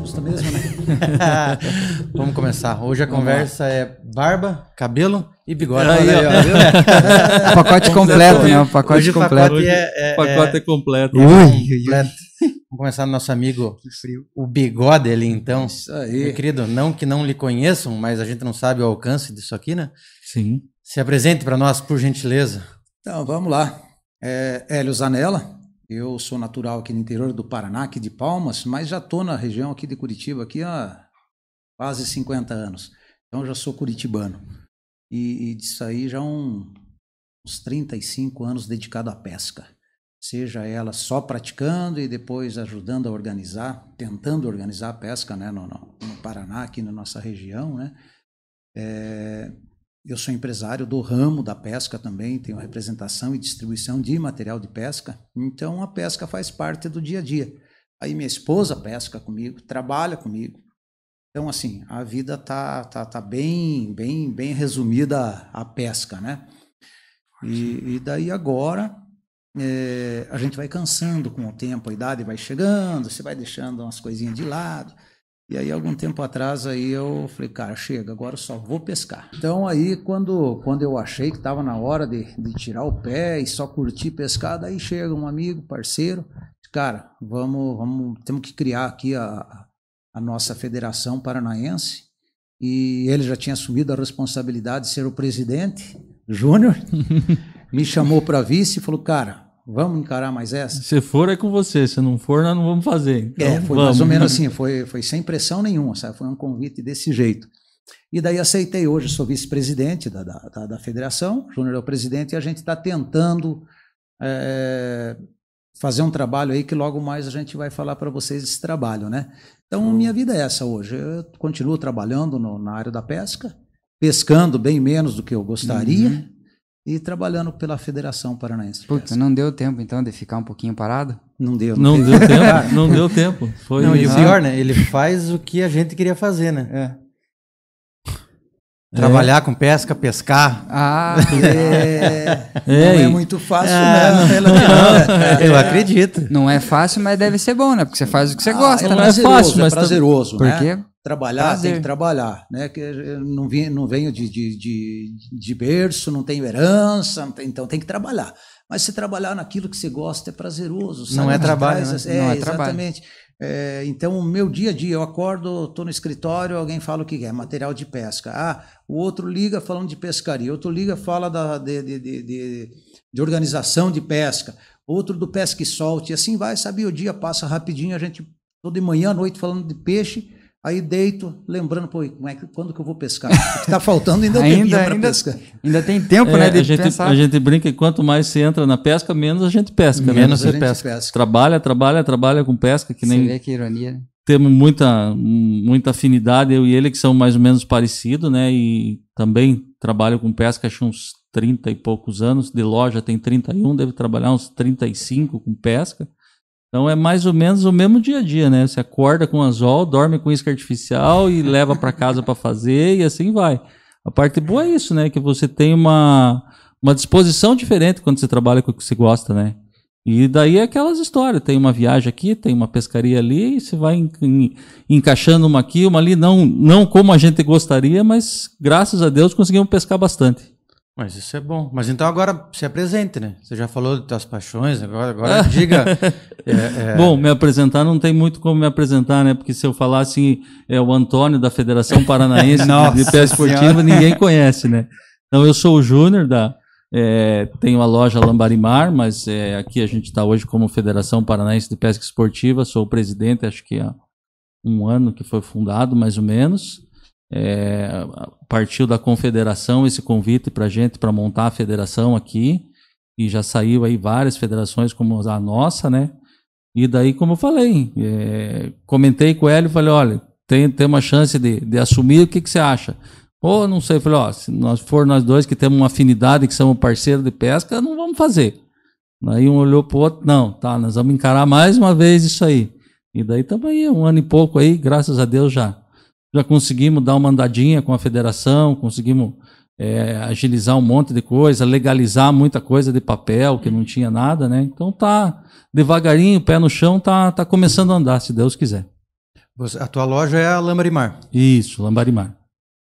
assusta mesmo, né? Vamos começar. Hoje a Vamos conversa é barba, cabelo e bigode. Aí, Olha ó? O pacote completo, né? O pacote Hoje o completo. pacote Hoje é, é, O pacote é completo. é Ui, completo. Vamos começar no nosso amigo, Que frio. o bigode ali, então. Isso Meu aí. querido, não que não lhe conheçam, mas a gente não sabe o alcance disso aqui, né? Sim. Se apresente para nós, por gentileza. Então, vamos lá. É, Hélio Zanella, eu sou natural aqui no interior do Paraná, aqui de Palmas, mas já estou na região aqui de Curitiba aqui há quase 50 anos. Então, já sou curitibano. E, e disso aí já um, uns 35 anos dedicado à pesca. Seja ela só praticando e depois ajudando a organizar, tentando organizar a pesca né, no, no, no Paraná, aqui na nossa região, né? É, eu sou empresário do ramo da pesca também, tenho representação e distribuição de material de pesca, então a pesca faz parte do dia a dia. Aí minha esposa pesca comigo, trabalha comigo. Então assim, a vida tá tá, tá bem bem bem resumida à pesca, né? E, e daí agora é, a gente vai cansando com o tempo, a idade vai chegando, você vai deixando umas coisinhas de lado. E aí, algum tempo atrás, aí eu falei, cara, chega, agora só vou pescar. Então, aí, quando, quando eu achei que estava na hora de, de tirar o pé e só curtir pescar, daí chega um amigo, parceiro, cara, vamos, vamos temos que criar aqui a, a nossa Federação Paranaense. E ele já tinha assumido a responsabilidade de ser o presidente, Júnior, me chamou para vice e falou, cara, vamos encarar mais essa? Se for, é com você. Se não for, nós não vamos fazer. Então, É, foi vamos. mais ou menos assim, foi, foi sem pressão nenhuma, sabe? Foi um convite desse jeito. E daí aceitei hoje, sou vice-presidente da, da, da, federação, Júnior é o presidente, e a gente está tentando é, fazer um trabalho aí que logo mais a gente vai falar para vocês desse trabalho, né? Então, minha vida é essa hoje. Eu continuo trabalhando no- na área da pesca, pescando bem menos do que eu gostaria e trabalhando pela Federação Paranaense Puta, não deu tempo então de ficar um pouquinho parado? Não deu. Não teve. deu tempo. Não deu tempo. Foi Não, e o pior, né? Ele faz o que a gente queria fazer, né? É. Trabalhar com pesca, pescar. Ah, É, É, não é muito fácil, Ah, não. relativamente. Eu acredito. não é fácil, mas deve ser bom, né? Porque você faz o que você Ah, gosta, é não né? é prazeroso, fácil, mas é prazeroso, né? Porque Trabalhar Prazer. tem que trabalhar, né? Que eu não venho, não venho de, de, de, de berço, não tenho herança, não tem- então tem que trabalhar. Mas se trabalhar naquilo que você gosta é prazeroso. Não é trabalho, né? É, Não é trabalho. exatamente. É, então, o meu dia a dia, eu acordo, estou no escritório, alguém fala o que é, material de pesca. Ah, o outro liga falando de pescaria, outro liga fala da, de, de, de, de, de organização de pesca, outro do pesca e solte, e assim vai, sabe? O dia passa rapidinho, a gente, toda de manhã à noite, falando de peixe, aí deito, lembrando, pô, como é que, quando que eu vou pescar? O que está faltando ainda Ainda- para ainda- pescar. ainda tem tempo, é, né? De a, gente, pensar. a gente brinca que quanto mais você entra na pesca, menos a gente pesca. né? Menos a você gente pesca. pesca. Trabalha, trabalha, trabalha com pesca, que Você nem vê que ironia. né? temos muita, muita afinidade, eu e ele, que são mais ou menos parecidos, né? E também trabalho com pesca, acho uns 30 e poucos anos. De loja tem 31, deve trabalhar uns 35 com pesca. Então é mais ou menos o mesmo dia a dia, né? Você acorda com anzol, dorme com isca artificial e leva para casa para fazer e assim vai. A parte boa é isso, né? Que você tem uma, uma disposição diferente quando você trabalha com o que você gosta, né? E daí é aquelas histórias, tem uma viagem aqui, tem uma pescaria ali, e você vai en- en- encaixando uma aqui, uma ali, não, não como a gente gostaria, mas graças a Deus conseguimos pescar bastante. Mas isso é bom. Mas então agora se apresente, né? Você já falou das tuas paixões, agora, agora diga. é, é, Bom, me apresentar não tem muito como me apresentar, né? Porque se eu falar assim, é o Antônio da Federação Paranaense de- Pesca Esportiva, ninguém conhece, né? Então eu sou o Júnior da. é, tenho a loja Lambarimar, mas é, aqui a gente está hoje como Federação Paranaense de Pesca Esportiva, sou o presidente, acho que há um ano que foi fundado, mais ou menos. É, partiu da confederação esse convite para gente para montar a federação aqui e já saiu aí várias federações como a nossa, né? E daí, como eu falei, é, comentei com ele falei, olha, tem, tem uma chance de, de assumir, o que, que você acha? Ou não sei, falei, ó, se nós for nós dois que temos uma afinidade, que somos parceiros de pesca, não vamos fazer. Aí um olhou pro outro, não, tá, nós vamos encarar mais uma vez isso aí. E daí estamos aí, um ano e pouco aí, graças a Deus já já conseguimos dar uma andadinha com a federação, conseguimos é, agilizar um monte de coisa, legalizar muita coisa de papel que não tinha nada, né? Então tá devagarinho, pé no chão, tá, tá começando a andar, se Deus quiser. Você- a tua loja é a Lambarimar. Isso, Lambarimar.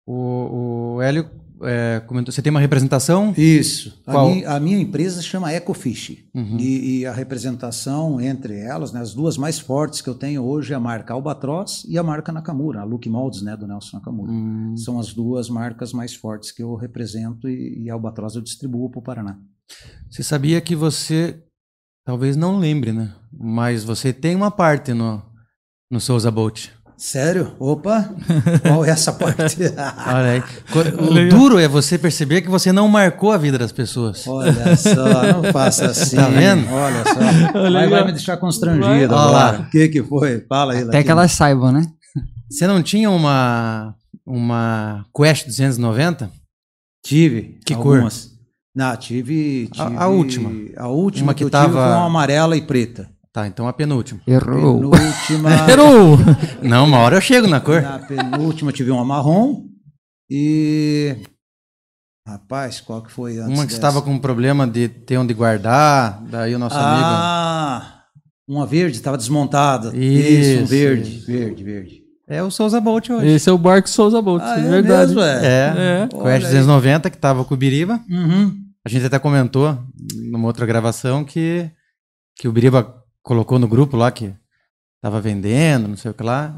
O, o Hélio é, comentou, você tem uma representação? Isso. A minha, a minha empresa se chama Ecofish. Uhum. E, e a representação entre elas, né, as duas mais fortes que eu tenho hoje é a marca Albatross e a marca Nakamura, a Look Molds, né, do Nelson Nakamura. Hum, São as duas marcas mais fortes que eu represento e, e a Albatross eu distribuo para o Paraná. Você sabia que você, talvez não lembre, né? Mas você tem uma parte no, no Souza Bolt. Sério? Opa! Qual é essa parte? Olha aí. O duro é você perceber que você não marcou a vida das pessoas. Olha só, não faça assim. Tá vendo? Olha só. Olha Vai, aí, vai me deixar constrangido. Olha agora. O que que foi? Fala aí, Até Latino. que elas saibam, né? Você não tinha uma, uma Quest 290? Tive. Que cor? algumas. Não, tive, A- tive- a última. A última Uma que, que eu tava- tive foi uma amarela e preta. Tá, então a penúltima. Errou. Penúltima, Errou! Não, uma hora eu chego na cor. na penúltima tive uma marrom e... Rapaz, qual que foi antes Uma que dessa? estava com problema de ter onde guardar, daí o nosso amigo. Ah, uma verde, estava desmontada. Isso, um verde, isso. verde, verde. É o Souza Bolt hoje. Esse é o Barco Souza Bolt, Ah, é é verdade. mesmo, é? É, É. Quest Olha aí. 290 que tava com o Biriba. Uhum. A gente até comentou numa outra gravação que, que o Biriba colocou no grupo lá que tava vendendo, não sei o que lá.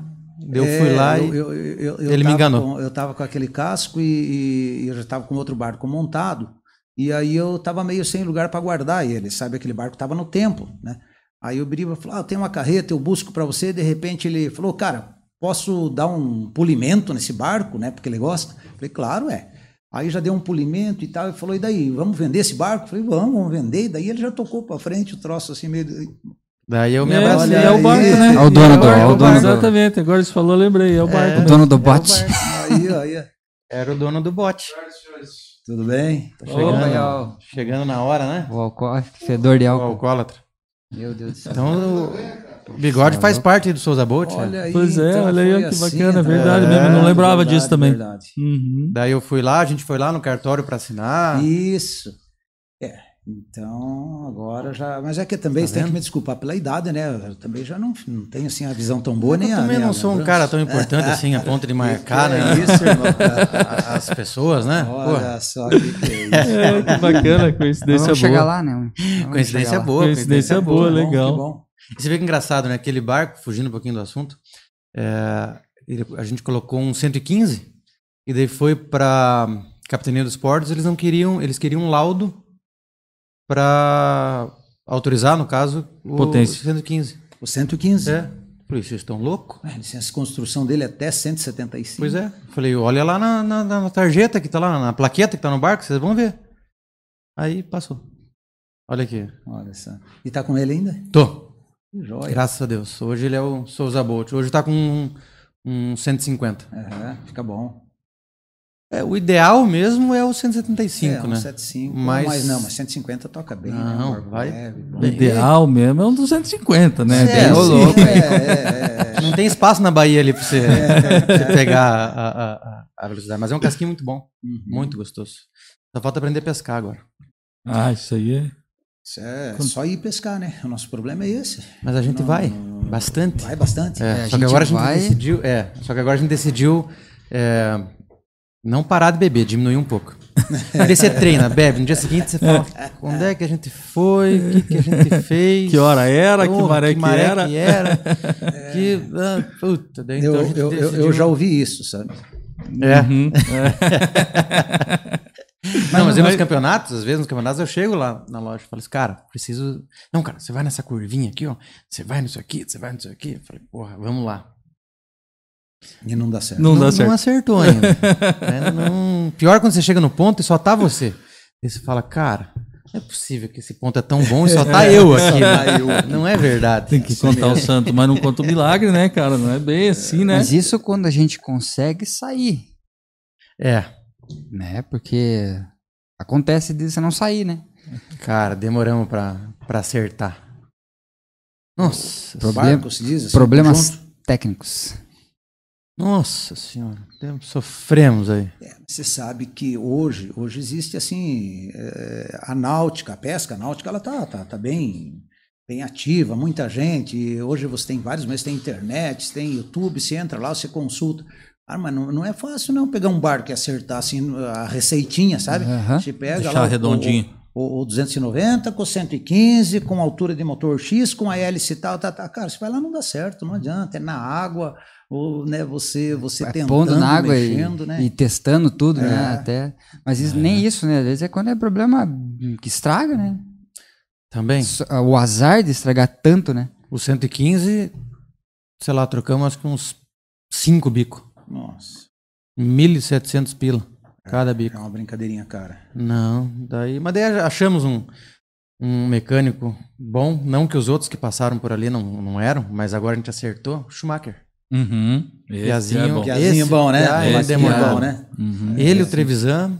Eu É, fui lá eu- e. eu- eu- eu ele me enganou. com- eu estava com aquele casco e, e eu já estava com outro barco montado. E aí eu estava meio sem lugar para guardar ele, sabe? Aquele barco estava no tempo, né? Aí o Biriba falou: ah, eu tenho uma carreta, eu busco para você. De repente ele falou: cara, posso dar um polimento nesse barco, né? Porque ele gosta. Falei: claro, é. Aí já deu um polimento e tal. E falou: e daí, vamos vender esse barco? Falei: vamos, vamos vender. E daí ele já tocou para frente o troço assim, meio. Daí eu me É, abracei. é o barco, né? É o dono do- barco, é o dono do- Exatamente, agora você falou, lembrei, é o barco. O mesmo. dono do É o bote. Aí, aí, Era o dono do bote. tudo bem? Tá chegando, ó. chegando na hora, né? O álcool, fedor de O álcool. alcoólatra. Meu Deus do céu. Então o bigode faz parte do Souza Bolt. né? Olha aí, Pois é, então olha aí, ó, que assim, bacana, tá verdade vendo? mesmo, eu não lembrava Verdade, disso também. Verdade. Uhum. Daí eu fui lá, a gente foi lá no cartório para assinar. Isso. É. Então, agora já. Mas é que também Tá você tem que me desculpar pela idade, né? Eu também já não, não tenho assim a visão tão boa, nem eu a. também nem não a sou um cara tão importante assim a ponto de marcar, Que né? é isso, irmão? a- As pessoas, né? Pô, Olha só que, que é isso. É, que bacana, coincidência Vamos boa. chegar lá, né? Vamos coincidência boa. Coincidência boa, bom, legal. bom. E você vê que engraçado, né? Aquele barco, fugindo um pouquinho do assunto, é, ele- a gente colocou um 115 e daí foi para Capitania dos Portos, eles não queriam, eles queriam um laudo para autorizar, no caso, o Potência. 115. O 115. É. Falei, vocês estão loucos? A licença de construção dele é até 175. Pois é. Falei, olha lá na, na- na tarjeta que tá lá, na plaqueta que tá no barco, vocês vão ver. Aí passou. Olha aqui. Olha só. E tá com ele ainda? Tô. Que joia. Graças a Deus. Hoje ele é o Souza Bolt. Hoje tá com um, um 150. É, fica bom. É, o ideal mesmo é o 175, é, um né? 75. Mas- Mas... não, mas 150 toca bem. né? Não, barco vai leve. O ideal mesmo é um 250, né? É, sim. louco. É, é, é. Não tem espaço na Bahia ali pra você, pra você pegar a, a- a- velocidade. Mas é um casquinho muito bom. Uhum. Muito gostoso. Só falta aprender a pescar agora. Ah, isso aí é. Isso é só ir pescar, né? O nosso problema é esse. Mas a gente Não, vai. não- Bastante. Vai bastante. É, É, a só que agora a gente vai- decidiu. É, só que agora a gente decidiu é, não parar de beber, diminuir um pouco. Aí você treina, bebe, no dia seguinte você fala onde é que a gente foi, o que, que a gente fez. Que hora era, que Porra, maré que era. que era. que, ah, puta, daí então Eu, a gente eu, eu, já ouvi isso, sabe? É. Uhum. Não, mas eu nos mas- campeonatos, às vezes nos campeonatos eu chego lá na loja e falo assim, cara, preciso. Não, cara, você vai nessa curvinha aqui, ó. Você vai nisso aqui, você vai nisso aqui. Eu falei, porra, vamos lá. E não dá certo. Não, dá certo. Não acertou ainda. É, não- Pior quando você chega no ponto e só tá você. Aí você fala, cara, não é possível que esse ponto é tão bom e só tá eu aqui. né? Não é verdade. Tem que contar o santo, mas não conta o milagre, né, cara? Não é bem assim, né? Mas isso quando a gente consegue sair, É, né? Porque acontece de você não sair, né? cara, demoramos pra, pra acertar. Nossa, O Problema- barco, se diz assim, Problemas conjunto. técnicos. Nossa senhora. Sofremos aí. É, Você sabe que hoje, hoje existe assim, é, a náutica, a pesca náutica, ela tá, tá, tá bem, bem ativa, muita gente. Hoje você tem vários meios, tem internet, tem YouTube, você entra lá, você consulta. Ah, mas não, não é fácil não pegar um barco e acertar assim a receitinha, sabe? Aham. Você pega Deixar lá o- redondinho. O, o, o 290 com 115, com altura de motor X, com a hélice e tal, tá, tá. Cara, você vai lá não dá certo, não adianta. É na água, ou né, você, você É, tentando, pondo na água mexendo, e, né? e testando tudo, né? É. Até. Mas isso- nem isso, né? Às vezes é quando é problema que estraga, né? Também. O azar de estragar tanto, né? O 115, sei lá, trocamos acho que uns 5 bicos. Nossa, 1.700 pila cada é bico. uma brincadeirinha, cara. Não, daí. Mas daí achamos um, um mecânico bom. Não que os outros que passaram por ali não, não eram, mas agora a gente acertou. Schumacher. Uhum. Esse Piazinho, é bom. Piazinho Esse- bom, né? Ah, Ele ele demorou. bom, né? Uhum. Ele, o Esse- Trevisan.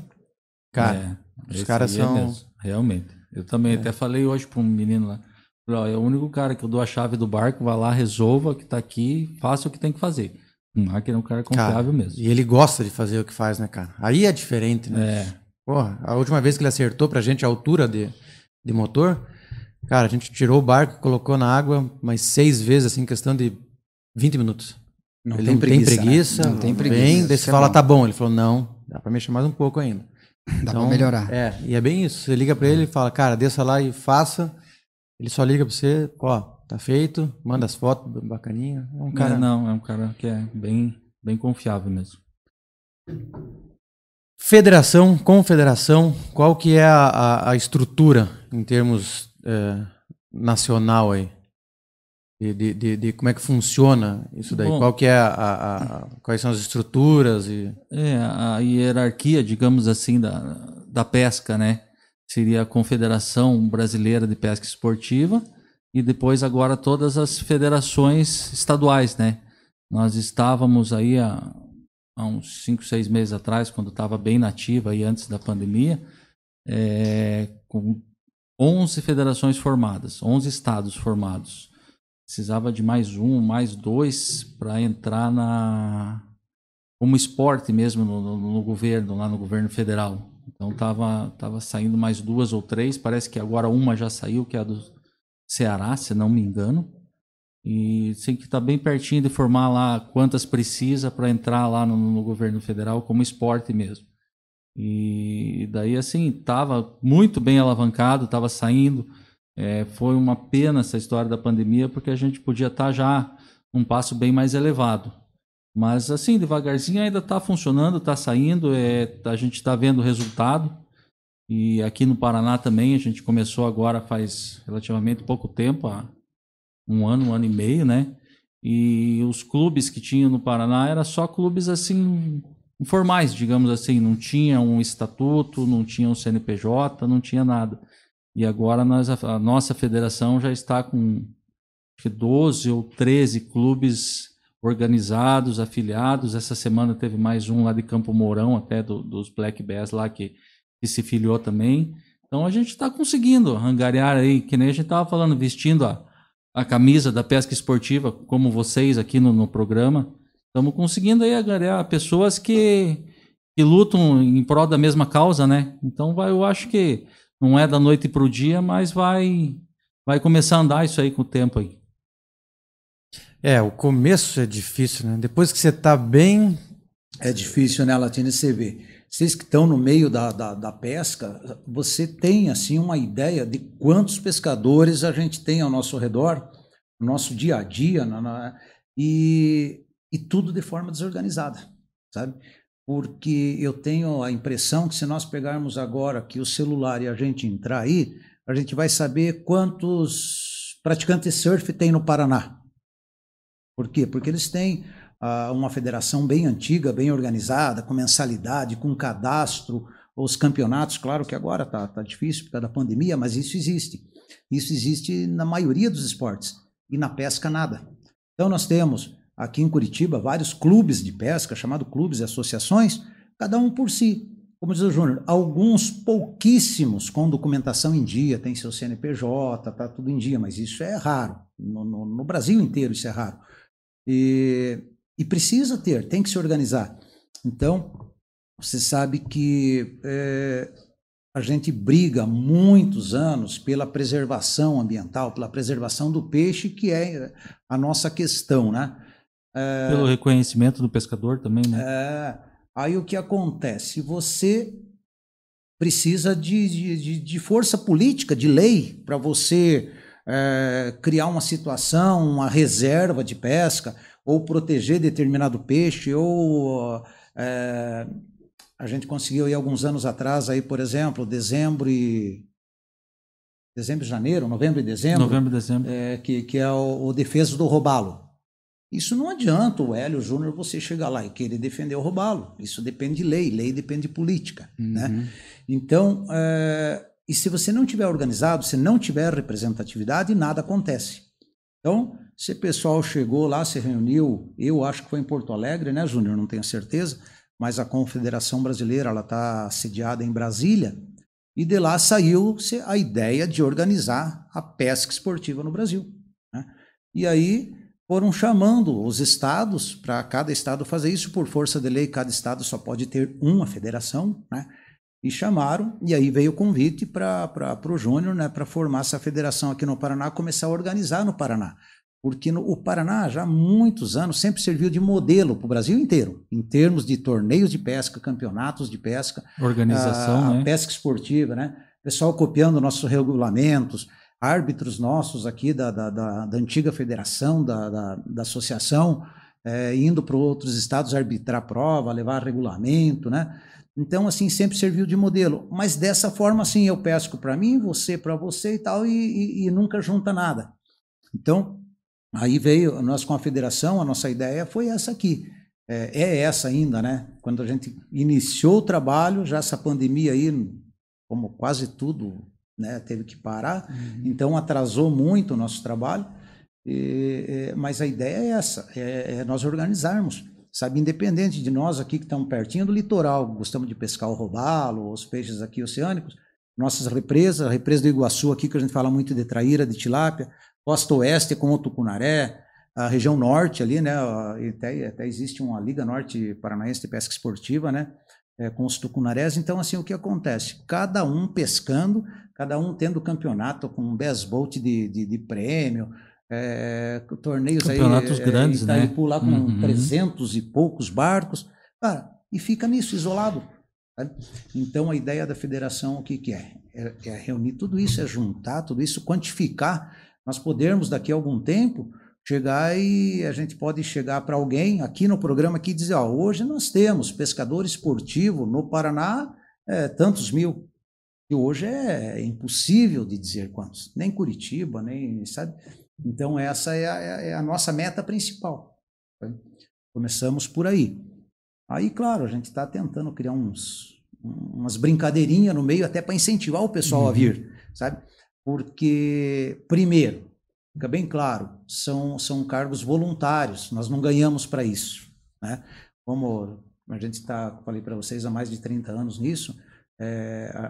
Cara, É, os esse caras é são- mesmo, realmente. Eu também até falei hoje para um menino lá. falei, ó, É o único cara que eu dou a chave do barco, vai lá, resolva que tá aqui, faça o que tem que fazer. O máquina é um cara confiável mesmo. E ele gosta de fazer o que faz, né, cara? Aí é diferente, né? É. Porra, a última vez que ele acertou pra gente a altura de, de motor, cara, a gente tirou o barco, colocou na água mais seis vezes, assim, em questão de 20 minutos. Não ele tem não preguiça, tem né? preguiça. Não tem Vem, preguiça, daí isso você é fala, bom. tá bom. Ele falou, não, dá pra mexer mais um pouco ainda. Dá pra melhorar. É, e é bem isso. Você liga pra ele e fala, cara, desça lá e faça. Ele só liga pra você, ó, tá feito, manda as fotos bacaninha. É um Cara, cara. não, é um cara que é bem, bem confiável mesmo. Federação, confederação, qual que é a, a, a estrutura em termos é, nacional aí? De, de, de- de como é que funciona isso daí? Bom. qual que é a, a- a- quais são as estruturas e É, a hierarquia, digamos assim, da, da pesca, né? Seria a Confederação Brasileira de Pesca Esportiva e depois agora todas as federações estaduais, né? Nós estávamos aí há, há uns 5, 6 meses atrás, quando estava bem nativa aí antes da pandemia, é, com 11 federações formadas, 11 estados formados. Precisava de mais um, mais dois para entrar na como esporte mesmo no, no- no governo, lá no governo federal. Então tava, tava saindo mais duas ou três, parece que agora uma já saiu, que é a do Ceará, se não me engano. E sei que está bem pertinho de formar lá quantas precisa para entrar lá no, no governo federal como esporte mesmo. E daí assim, tava muito bem alavancado, tava saindo. É, foi uma pena essa história da pandemia, porque a gente podia estar já um passo bem mais elevado. Mas assim, devagarzinho ainda está funcionando, está saindo, é, a gente está vendo o resultado. E aqui no Paraná também, a gente começou agora faz relativamente pouco tempo, há um ano, um ano e meio, né? E os clubes que tinham no Paraná eram só clubes assim, informais, digamos assim, não tinha um estatuto, não tinha um CNPJ, não tinha nada. E agora nós, a, nossa federação já está com acho que 12 ou 13 clubes organizados, afiliados. Essa semana teve mais um lá de Campo Mourão, até do- dos Black Bears lá, que, que se filiou também. Então a gente está conseguindo angariar aí, que nem a gente estava falando, vestindo a, a camisa da pesca esportiva, como vocês aqui no, no programa. Estamos conseguindo aí angariar pessoas que, que lutam em prol da mesma causa, né? Então vai, eu acho que não é da noite para o dia, mas vai, vai começar a andar isso aí com o tempo aí. É, o começo é difícil, né? Depois que você tá bem. É difícil, né, Latina? Você vê. Vocês que estão no meio da, da, da pesca, você tem, assim, uma ideia de quantos pescadores a gente tem ao nosso redor, no nosso dia a dia, na- na- e, e tudo de forma desorganizada, sabe? Porque eu tenho a impressão que se nós pegarmos agora que o celular e a gente entrar aí, a gente vai saber quantos praticantes surf tem no Paraná. Por quê? Porque eles têm uma federação bem antiga, bem organizada, com mensalidade, com cadastro, os campeonatos, claro que agora tá, tá difícil por causa da pandemia, mas isso existe. Isso existe na maioria dos esportes. E na pesca, nada. Então nós temos aqui em Curitiba vários clubes de pesca, chamados clubes e associações, cada um por si. Como diz o Júnior, alguns pouquíssimos com documentação em dia, tem seu CNPJ, tá tudo em dia, mas isso é raro. No, no- no Brasil inteiro isso é raro. E, e precisa ter, tem que se organizar. Então, você sabe que é, a gente briga há muitos anos pela preservação ambiental, pela preservação do peixe, que é a nossa questão, né? É, Pelo reconhecimento do pescador também, né? É, aí o que acontece? Você precisa de, de, de força política, de lei, para você é, criar uma situação, uma reserva de pesca, ou proteger determinado peixe, ou é, a gente conseguiu aí alguns anos atrás, aí, por exemplo, dezembro e. Dezembro e janeiro, novembro e dezembro. Novembro e dezembro. É, que, que é o, o defesa do robalo. Isso não adianta o Hélio Júnior você chegar lá e querer defender o robalo. Isso depende de lei, lei depende de política. Uhum. Né? Então, é, e se você não tiver organizado, se não tiver representatividade, nada acontece. Então, se o pessoal chegou lá, se reuniu, eu acho que foi em Porto Alegre, né, Júnior? Não tenho certeza, mas a Confederação Brasileira ela está sediada em Brasília e de lá saiu a ideia de organizar a pesca esportiva no Brasil. Né? E aí foram chamando os estados para cada estado fazer isso por força de lei. Cada estado só pode ter uma federação, né? E chamaram, e aí veio o convite para o Júnior, né, para formar essa federação aqui no Paraná, começar a organizar no Paraná. Porque no, o Paraná, já há muitos anos, sempre serviu de modelo para o Brasil inteiro, em termos de torneios de pesca, campeonatos de pesca, organização, a, né? a pesca esportiva, né? Pessoal copiando nossos regulamentos, árbitros nossos aqui da, da, da, da antiga federação, da, da, da associação, é, indo para outros estados arbitrar prova, levar regulamento, né? Então, assim, sempre serviu de modelo. Mas dessa forma, assim, eu pesco para mim, você para você e tal, e, e, e, nunca junta nada. Então, aí veio, a federação, a nossa ideia foi essa aqui. É, é essa ainda, né? Quando a gente iniciou o trabalho, já essa pandemia aí, como quase tudo né, teve que parar, uhum. então atrasou muito o nosso trabalho, e, é, mas a ideia é essa, é, é, nós organizarmos, sabe, independente de nós aqui que estamos pertinho do litoral, gostamos de pescar o robalo, os peixes aqui oceânicos, nossas represas, a represa do Iguaçu aqui, que a gente fala muito de traíra, de tilápia, costa oeste com o tucunaré, a região norte ali, né, até, até existe uma Liga Norte Paranaense de Pesca Esportiva, né, é, com os tucunarés. Então, assim, o que acontece? Cada um pescando, cada um tendo campeonato com um best boat de, de, de prêmio, é, torneios Campeonatos aí, grandes, é, né? lá com uhum. 300 e poucos barcos, cara, e fica nisso, isolado. Sabe? Então, a ideia da federação, o que, que é? é? é? reunir tudo isso, é juntar tudo isso, quantificar, nós podermos, daqui a algum tempo, chegar e a gente pode chegar para alguém aqui no programa aqui e dizer, ó, hoje nós temos pescador esportivo no Paraná, é, tantos mil, que hoje é impossível de dizer quantos, nem Curitiba, nem, sabe? Então essa é a, é a nossa meta principal. Tá? Começamos por aí. Aí, claro, a gente está tentando criar uns, umas brincadeirinhas no meio até para incentivar o pessoal uhum. a vir, sabe? Porque, primeiro, fica bem claro, são, são cargos voluntários, nós não ganhamos para isso, né? Como a gente está, falei para vocês, há mais de 30 anos nisso, é, a,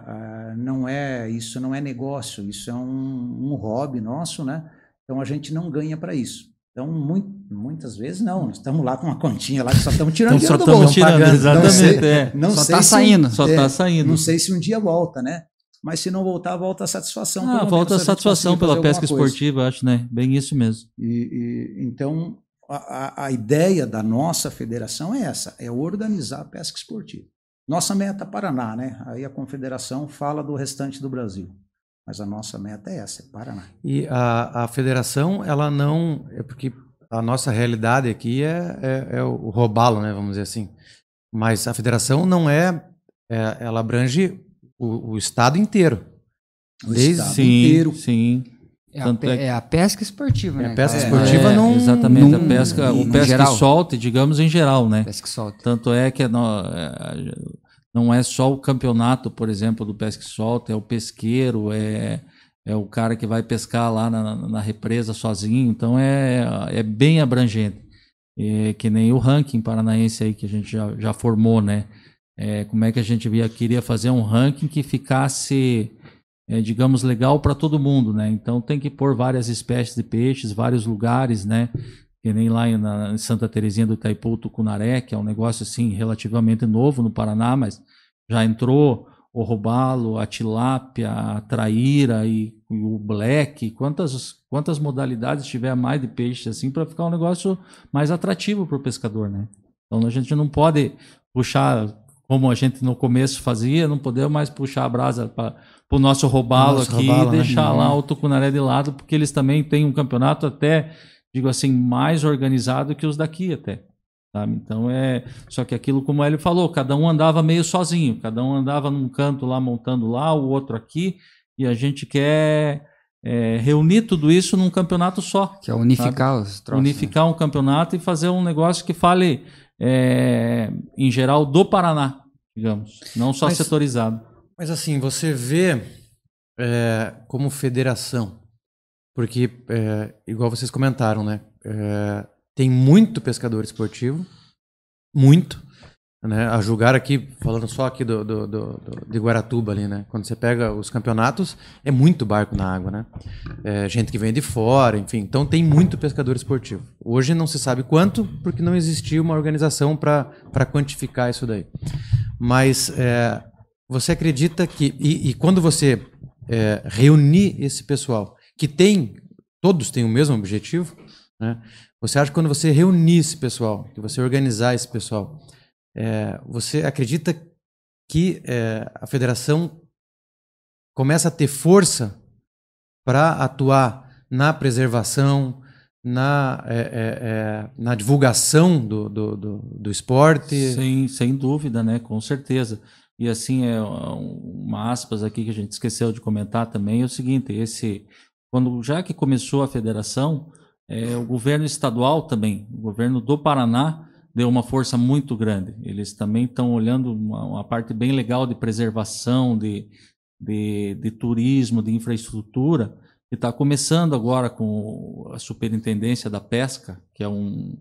a, não é isso não é negócio, isso é um, um, hobby nosso, né? Então a gente não ganha para isso. Então muito, muitas vezes não, nós estamos lá com uma continha lá que só estamos tirando então, só do bolso, tirando, pagando. Exatamente, não sei, é. não só está saindo, um, só está saindo. Não sei se um dia volta, né? Mas se não voltar, volta a satisfação. Ah, volta a satisfação pela pesca esportiva, acho, né? Bem isso mesmo. E, e então a, a ideia da nossa federação é essa, é organizar a pesca esportiva. Nossa meta é Paraná, né? Aí a confederação fala do restante do Brasil. Mas a nossa meta é essa, é Paraná. E a, a federação, ela não. É porque a nossa realidade aqui é, é, é o robalo, né? Vamos dizer assim. Mas a federação não é. é ela abrange o, o, estado inteiro. O Desde estado sim, inteiro. Sim. É a, é, é a, pesca esportiva, né? É a pesca esportiva é, não. Exatamente, a pesca, o pesca geral. que solte, digamos, em geral, né? Pesca que solte. Tanto é que não, não é só o campeonato, por exemplo, do pesca que solta, é o pesqueiro, é, é o cara que vai pescar lá na, na represa sozinho, então é, é bem abrangente. É, que nem o ranking paranaense aí que a gente já, já formou, né? É, como é que a gente via, queria fazer um ranking que ficasse é, digamos, legal para todo mundo, né? Então tem que pôr várias espécies de peixes, vários lugares, né? Que nem lá em, na, em Santa Terezinha do Itaipu, Tucunaré, que é um negócio assim relativamente novo no Paraná, mas já entrou o robalo, a tilápia, a traíra e, e o black, quantas, quantas modalidades tiver mais de peixe assim para ficar um negócio mais atrativo para o pescador, né? Então a gente não pode puxar como a gente no começo fazia, não podemos mais puxar a brasa para o nosso robalo Nosso aqui robalo, e né? deixar lá Uhum. o tucunaré de lado, porque eles também têm um campeonato até, digo assim, mais organizado que os daqui até. Sabe? Então é. Só que aquilo, como ele falou, cada um andava meio sozinho, cada um andava num canto lá, montando lá, o outro aqui, e a gente quer é, reunir tudo isso num campeonato só. Que é unificar os troços. né? unificar um campeonato e fazer um negócio que fale, é, em geral, do Paraná, digamos, não só Mas- setorizado. Mas assim, você vê é, como federação, porque, é, igual vocês comentaram, né? é, tem muito pescador esportivo, muito. Né? A julgar aqui, falando só aqui do, do- do- de Guaratuba ali, né? Quando você pega os campeonatos, é muito barco na água, né? É, gente que vem de fora, enfim. Então tem muito pescador esportivo. Hoje não se sabe quanto, porque não existia uma organização para quantificar isso daí. Mas é, você acredita que. E, e quando você é, reunir esse pessoal, que tem. Todos têm o mesmo objetivo, né? Você acha que quando você reunir esse pessoal, que você organizar esse pessoal, é, você acredita que é, a federação começa a ter força para atuar na preservação, na, é, é, é, na divulgação do, do, do, do esporte? Sem, sem dúvida, né? Com certeza. E assim, é uma aspas aqui que a gente esqueceu de comentar também, é o seguinte, esse, quando já que começou a federação, é, o governo estadual também, o governo do Paraná, deu uma força muito grande. Eles também estão olhando uma, uma parte bem legal de preservação, de, de, de turismo, de infraestrutura, que está começando agora com a superintendência da pesca, que é um,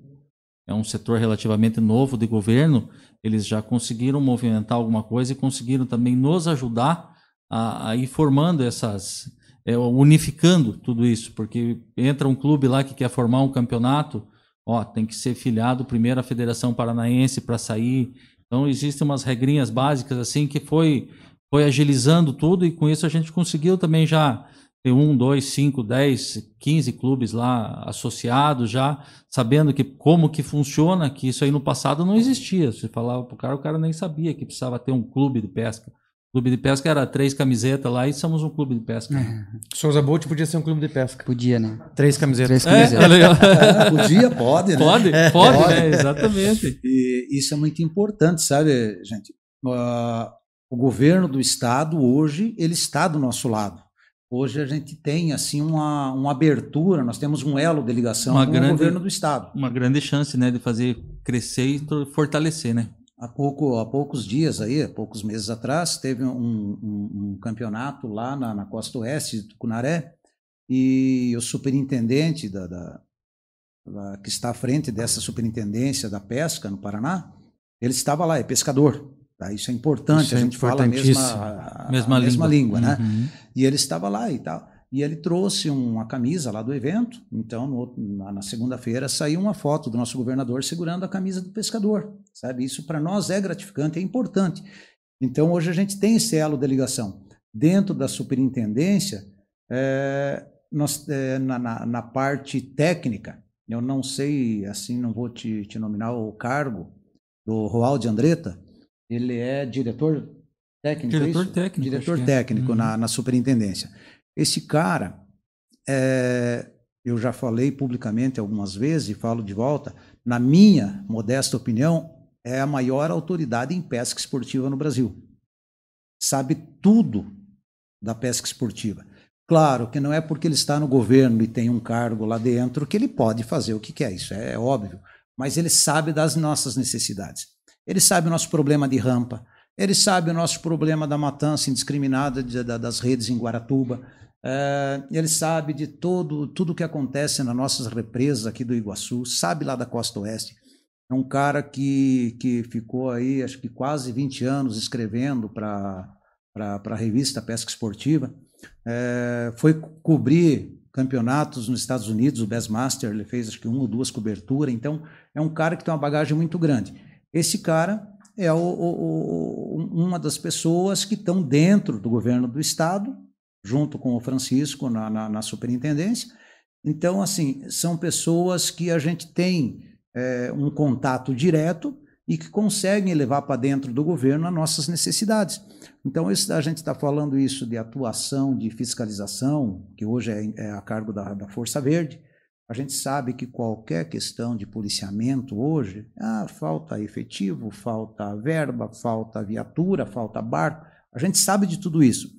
é um setor relativamente novo de governo, eles já conseguiram movimentar alguma coisa e conseguiram também nos ajudar a, a ir formando essas, é, unificando tudo isso, porque entra um clube lá que quer formar um campeonato, ó, tem que ser filiado primeiro à Federação Paranaense para sair. Então existem umas regrinhas básicas assim que foi foi agilizando tudo e com isso a gente conseguiu também já ter um, dois, cinco, dez, quinze clubes lá associados já, sabendo que como que funciona, que isso aí no passado não existia. Você falava pro cara, o cara nem sabia que precisava ter um clube de pesca. Clube de pesca era três camisetas lá e somos um clube de pesca. É, Souza Bolt podia ser um clube de pesca. podia, né? Três camisetas. Três É, camisetas. é legal. Podia, pode, né? pode, pode, Pode. né? Exatamente. E isso é muito importante, sabe, gente? Ah, o governo do estado hoje ele está do nosso lado. Hoje a gente tem assim uma, uma abertura, nós temos um elo de ligação Uma com grande- o governo do estado. Uma grande chance, né, de fazer crescer e fortalecer, né? Há, pouco, há poucos dias aí, há poucos meses atrás, teve um, um- um campeonato lá na, na costa oeste de Tucunaré e o superintendente da, da- da- que está à frente dessa superintendência da pesca no Paraná, ele estava lá, é pescador. Tá? Isso é importante, Isso a é gente fala a mesma, a- a Mesma, mesma língua, né? Uhum. E ele estava lá e tal. E ele trouxe uma camisa lá do evento. Então, no na, na segunda-feira, saiu uma foto do nosso governador segurando a camisa do pescador. Sabe? Isso para nós é gratificante, é importante. Então, hoje a gente tem esse elo de ligação. Dentro da superintendência, é, nós, é, na, na, na parte técnica, eu não sei, assim, não vou te, te nominar o cargo do Roaldo Andretta, ele é diretor técnico. é Diretor isso? técnico, Diretor é. técnico Uhum. na, na superintendência. Esse cara, é, eu já falei publicamente algumas vezes e falo de volta, na minha modesta opinião, é a maior autoridade em pesca esportiva no Brasil. Sabe tudo da pesca esportiva. Claro que não é porque ele está no governo e tem um cargo lá dentro que ele pode fazer o que quer, isso é óbvio. Mas ele sabe das nossas necessidades. Ele sabe o nosso problema de rampa, ele sabe o nosso problema da matança indiscriminada de- da- das redes em Guaratuba, é, ele sabe de todo, tudo que acontece nas nossas represas aqui do Iguaçu, sabe lá da Costa Oeste. É um cara que, que ficou aí, acho que quase 20 anos escrevendo para a revista Pesca Esportiva. É, foi co- cobrir campeonatos nos Estados Unidos, o Bassmaster, ele fez acho que uma ou duas coberturas. Então, é um cara que tem uma bagagem muito grande. Esse cara é o, o, o, uma das pessoas que estão dentro do governo do estado, junto com o Francisco na, na, na superintendência. Então, assim, são pessoas que a gente tem é, um contato direto e que conseguem levar para dentro do governo as nossas necessidades. Então, isso, a gente está falando isso de atuação, de fiscalização, que hoje é, é a cargo da, da, Força Verde. A gente sabe que qualquer questão de policiamento hoje, ah, falta efetivo, falta verba, falta viatura, falta barco. A gente sabe de tudo isso.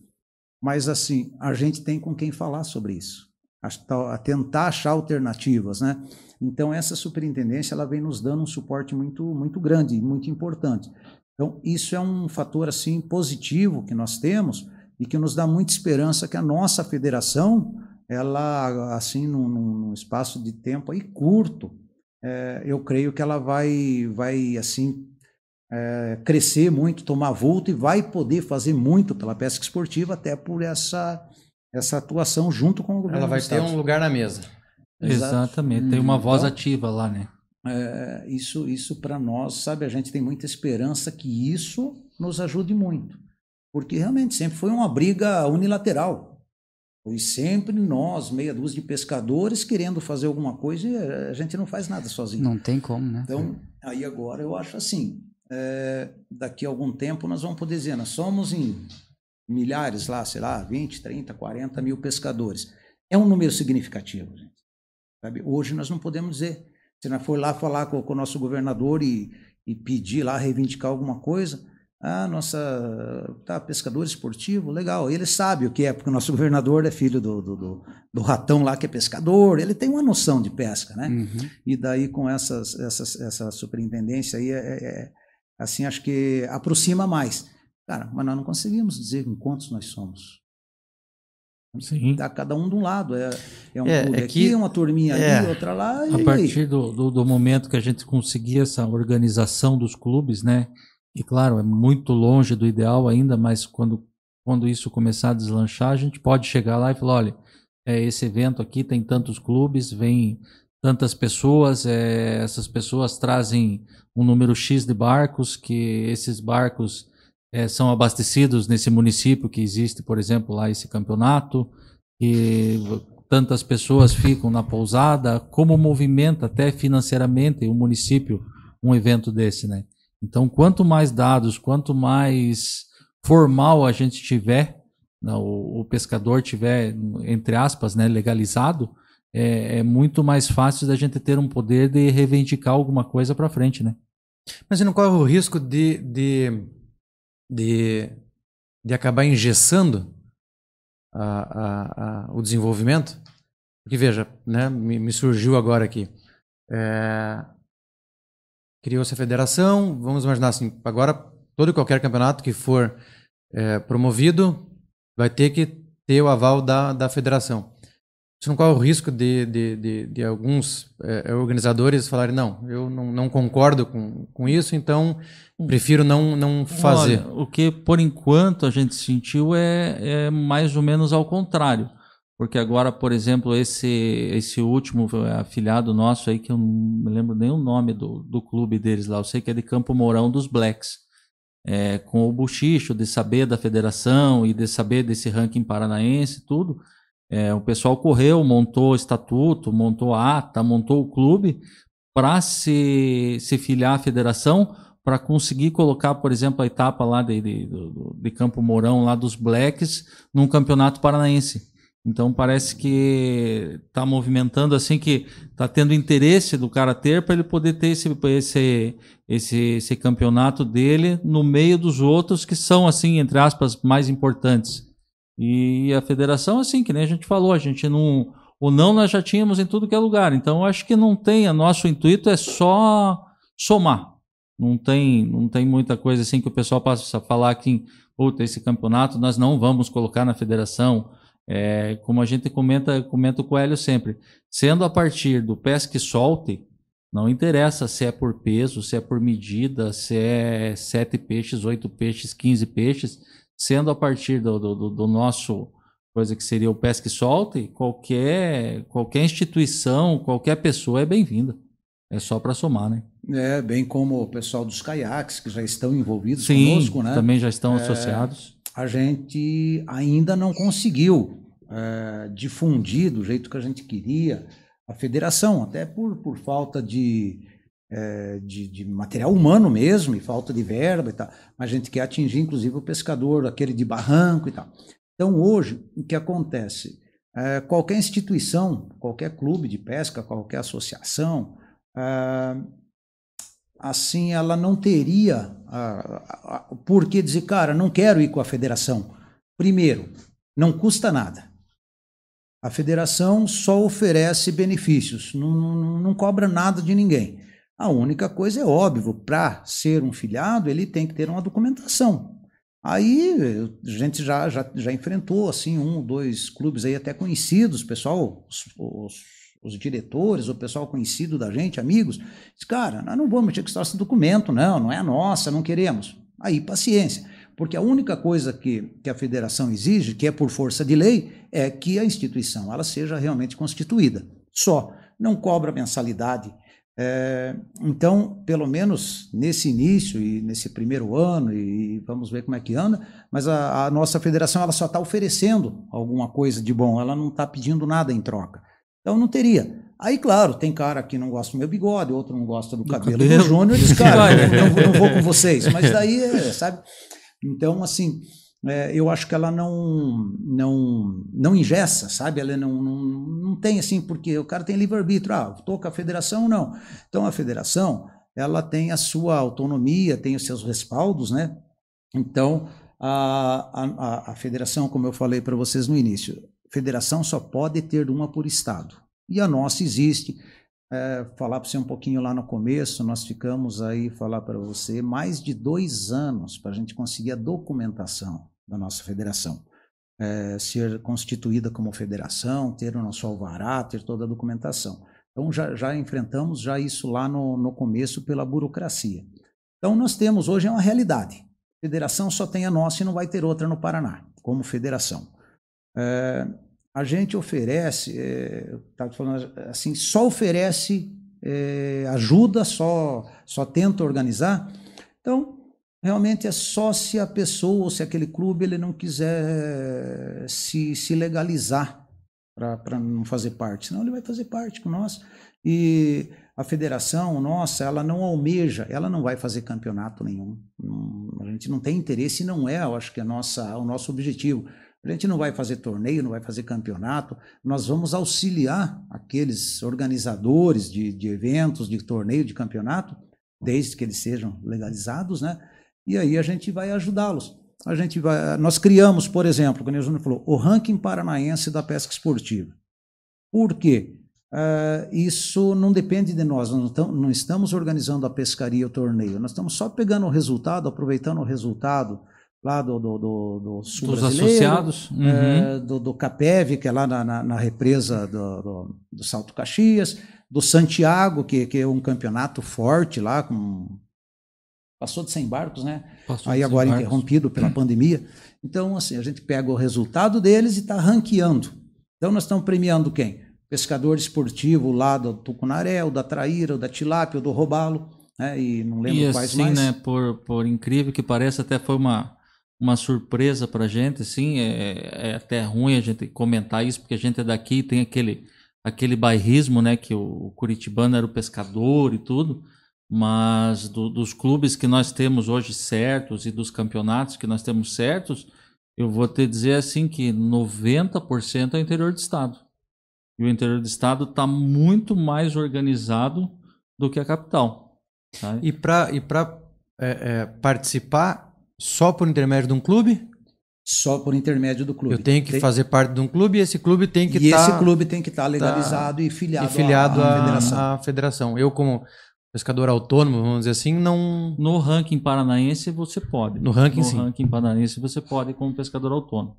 Mas, assim, a gente tem com quem falar sobre isso. A, tentar achar alternativas, né? Então essa superintendência ela vem nos dando um suporte muito muito grande, muito importante. Então isso é um fator assim positivo que nós temos e que nos dá muita esperança que a nossa federação ela assim num, num espaço de tempo aí curto é, eu creio que ela vai vai assim é, crescer muito, tomar vulto e vai poder fazer muito pela pesca esportiva até por essa essa atuação junto com o governo. Ela vai ter um lugar na mesa. Exatamente, tem uma hum, voz então, ativa lá, né? É, isso isso para nós, sabe, a gente tem muita esperança que isso nos ajude muito. Porque realmente sempre foi uma briga unilateral. Foi sempre nós, meia dúzia de pescadores, querendo fazer alguma coisa e a gente não faz nada sozinho. Não tem como, né? Então, aí agora eu acho assim, é, daqui a algum tempo nós vamos poder dizer, nós somos em milhares lá, sei lá, 20, 30, 40 mil pescadores. É um número significativo, gente. Sabe? Hoje nós não podemos dizer. Se nós for lá falar com, com o nosso governador e, e pedir lá, reivindicar alguma coisa, ah, nossa, tá, pescador esportivo, legal. Ele sabe o que é, porque o nosso governador é filho do, do, do, do ratão lá que é pescador, ele tem uma noção de pesca, né? Uhum. E daí com essas, essas, essa superintendência aí, é, é, é, assim, acho que aproxima mais. Cara, mas nós não conseguimos dizer em quantos nós somos. Sim. Tá cada um de um lado. É, é um é, clube é aqui, uma turminha é, ali, outra lá. a partir do, do, do, momento que a gente conseguir essa organização dos clubes, né? E claro, é muito longe do ideal ainda, mas quando, quando isso começar a deslanchar, a gente pode chegar lá e falar: olha, é, esse evento aqui tem tantos clubes, vem tantas pessoas, é, essas pessoas trazem um número X de barcos, que esses barcos é, são abastecidos nesse município que existe, por exemplo, lá esse campeonato, e tantas pessoas ficam na pousada, como movimenta até financeiramente o município um evento desse, né? Então, quanto mais dados, quanto mais formal a gente tiver, né, o, pescador tiver, entre aspas, né, legalizado, é, é, muito mais fácil da gente ter um poder de reivindicar alguma coisa para frente, né? Mas não corre o risco de, de de, de acabar engessando a, a, a, o desenvolvimento. Porque veja, né, me, me surgiu agora aqui. É, Criou-se a federação, vamos imaginar assim, agora todo e qualquer campeonato que for é, promovido vai ter que ter o aval da, da federação. Isso não corre o risco de, de, de, de alguns é, organizadores falarem, não, eu não, não, concordo com, com isso, então prefiro não, não fazer. Olha, o que por enquanto a gente sentiu é, é mais ou menos ao contrário. Porque agora, por exemplo, esse, esse último afiliado nosso aí, que eu não me lembro nem o nome do, do clube deles lá, eu sei que é de Campo Mourão dos Blacks. É, com o buchicho de saber da federação e de saber desse ranking paranaense tudo, é, o pessoal correu, montou estatuto, montou ata, montou o clube para se, se filiar à federação, para conseguir colocar, por exemplo, a etapa lá de, de, de Campo Mourão, lá dos Blacks, num campeonato paranaense. Então parece que está movimentando assim que está tendo interesse do cara ter para ele poder ter esse, esse, esse, esse campeonato dele no meio dos outros que são assim entre aspas mais importantes. E a federação, assim, que nem a gente falou, a gente não. O não nós já tínhamos em tudo que é lugar. Então, acho que não tem. O nosso intuito é só somar. Não tem, não tem muita coisa assim que o pessoal passa a falar que, puta, esse campeonato nós não vamos colocar na federação. É, como a gente comenta, comenta com o Hélio sempre, sendo a partir do pesque solte, não interessa se é por peso, se é por medida, se é sete peixes, oito peixes, quinze peixes sendo a partir do, do, do nosso coisa que seria o pesca e solte, qualquer, qualquer instituição, qualquer pessoa é bem-vinda. É só para somar, né? É, bem como o pessoal dos caiaques, que já estão envolvidos Sim, conosco, né? também já estão associados. a gente ainda não conseguiu é, difundir do jeito que a gente queria a federação, até por, por falta de, é, de, de material humano mesmo e falta de verba e tal. Mas a gente quer atingir, inclusive, o pescador, aquele de barranco e tal. Então, hoje, o que acontece? É, qualquer instituição, qualquer clube de pesca, qualquer associação, é, assim, ela não teria ah, por que dizer, cara, não quero ir com a federação. Primeiro, não custa nada. A federação só oferece benefícios, não, não, não cobra nada de ninguém. A única coisa é óbvio, para ser um filiado, ele tem que ter uma documentação. Aí a gente já, já, já enfrentou assim um, dois clubes aí até conhecidos, pessoal, os, os, os diretores, o pessoal conhecido da gente, amigos, diz, cara, nós não vamos ter que estar esse documento, não, não é a nossa, não queremos. Aí, paciência. Porque a única coisa que, que a federação exige, que é por força de lei, é que a instituição ela seja realmente constituída. Só. Não cobra mensalidade. É, então, pelo menos nesse início e nesse primeiro ano, e vamos ver como é que anda, mas a, a nossa federação ela só está oferecendo alguma coisa de bom, ela não está pedindo nada em troca. Então não teria. Aí, claro, tem cara que não gosta do meu bigode, outro não gosta do, do cabelo, cabelo, do Júnior, diz, cara, não, não, vou com vocês. Mas daí, é, sabe? Então, assim, é, eu acho que ela não não não ingessa, sabe? Ela não, não, não tem assim, porque o cara tem livre-arbítrio. Ah, estou com a federação, não. Então, a federação, ela tem a sua autonomia, tem os seus respaldos, né? Então, a, a, a federação, como eu falei para vocês no início, federação só pode ter uma por estado. E a nossa existe é, falar para você um pouquinho lá no começo, nós ficamos aí, falar para você, mais de dois anos para a gente conseguir a documentação da nossa federação. É, ser constituída como federação, ter o nosso alvará, ter toda a documentação. Então já, já enfrentamos já isso lá no, no começo pela burocracia. Então nós temos hoje é uma realidade. Federação só tem a nossa e não vai ter outra no Paraná, como federação. É, a gente oferece, é, falando assim, só oferece é, ajuda, só, só tenta organizar. Então, realmente é só se a pessoa ou se aquele clube ele não quiser se, se legalizar para não fazer parte, senão ele vai fazer parte com nós. E a federação nossa, ela não almeja, ela não vai fazer campeonato nenhum. a gente não tem interesse não é, eu acho que é nossa, o nosso objetivo. A gente não vai fazer torneio, não vai fazer campeonato, nós vamos auxiliar aqueles organizadores de, de eventos, de torneio, de campeonato, desde que eles sejam legalizados, né? E aí a gente vai ajudá-los. A gente vai, nós criamos, por exemplo, como o Júnior falou, o ranking paranaense da pesca esportiva. Por quê? Uh, isso não depende de nós, nós não estamos organizando a pescaria, o torneio, nós estamos só pegando o resultado, aproveitando o resultado lá do, do, do, do sul Dos associados. Uhum. É, do, do Capev, que é lá na, na, na represa do, do, do, Salto Caxias, do Santiago, que, que é um campeonato forte lá, com passou de 100 barcos, né? Passou Aí agora barcos. interrompido pela pandemia. Então, assim, a gente pega o resultado deles e está ranqueando. Então, nós estamos premiando quem? Pescador esportivo lá do Tucunaré, da Traíra, da Tilápia, do Robalo, né? E não lembro e quais assim, mais. né, por, por incrível que pareça, até foi uma uma surpresa para a gente, assim, é, é, até ruim a gente comentar isso, porque a gente é daqui tem aquele, aquele bairrismo, né, que o, o Curitibano era o pescador e tudo, mas do, dos clubes que nós temos hoje certos e dos campeonatos que nós temos certos, eu vou te dizer assim que 90% é o interior do estado. E o interior do estado está muito mais organizado do que a capital. Sabe? E para e é, é, participar só por intermédio de um clube? Só por intermédio do clube. Eu tenho que tem... fazer parte de um clube e esse clube tem que estar. E tá, esse clube tem que estar tá legalizado tá, e filiado, e filiado à, à, federação. à federação. Eu, como pescador autônomo, vamos dizer assim, não. No ranking paranaense você pode. No ranking, no sim. No ranking paranaense você pode como pescador autônomo.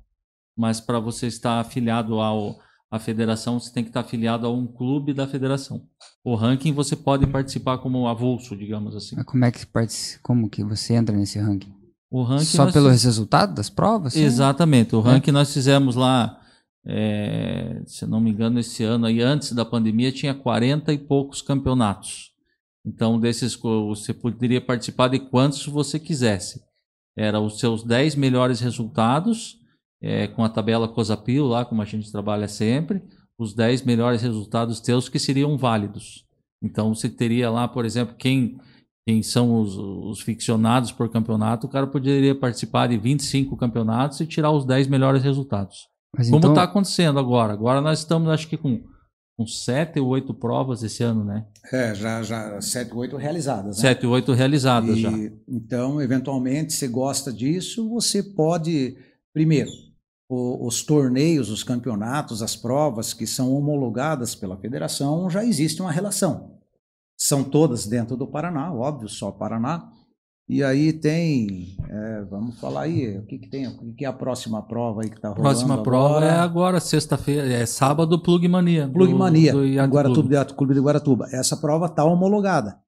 Mas para você estar afiliado ao, à federação, você tem que estar afiliado a um clube da federação. O ranking você pode participar como avulso, digamos assim. Mas como é que como que você entra nesse ranking? O ranking Só nós... pelos resultados das provas? Sim? Exatamente. O é. ranking é. nós fizemos lá, é, se não me engano, esse ano aí, antes da pandemia, tinha 40 e poucos campeonatos. Então, desses você poderia participar de quantos você quisesse. Era os seus 10 melhores resultados, é, com a tabela COSAPIL lá, como a gente trabalha sempre, os 10 melhores resultados teus que seriam válidos. Então, você teria lá, por exemplo, quem, quem são os, os ficcionados por campeonato, o cara poderia participar de 25 campeonatos e tirar os 10 melhores resultados. Mas Como então, está acontecendo agora? Agora nós estamos, acho que, com, com 7 ou 8 provas esse ano, né? É, já, já sete, oito realizadas. né? 7 ou 8 realizadas E, já. Então, eventualmente, você gosta disso, você pode, primeiro, o- os torneios, os campeonatos, as provas que são homologadas pela federação, já existe uma relação. São todas dentro do Paraná, óbvio, só Paraná. E aí tem, é, vamos falar aí, o que, que tem, o que, é a próxima prova aí que está rolando Próxima prova agora? é agora, sexta-feira, é sábado, Plug Mania. do- Guaratuba, Club. Yacht Clube de Guaratuba. Essa prova está homologada.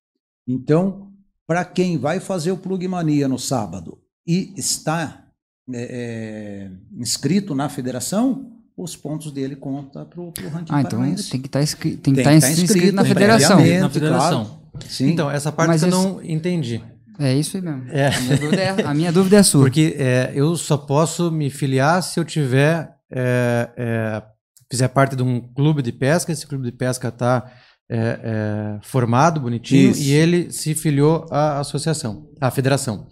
Então, para quem vai fazer o Plug Mania no sábado e está é, é, inscrito na federação, os pontos dele contam para o ranking ah, então tem que tá estar inscrito, tem Tem que que estar tá inscrito, inscrito, na federação. Na federação. claro. Sim. Então, essa parte Mas que eu esse- não entendi. É isso aí mesmo. É. A, minha dúvida é, a minha dúvida é sua. Porque é, eu só posso me filiar se eu tiver é, é, fizer parte de um clube de pesca. Esse clube de pesca está formado, bonitinho, Isso. e ele se filiou à associação, à federação.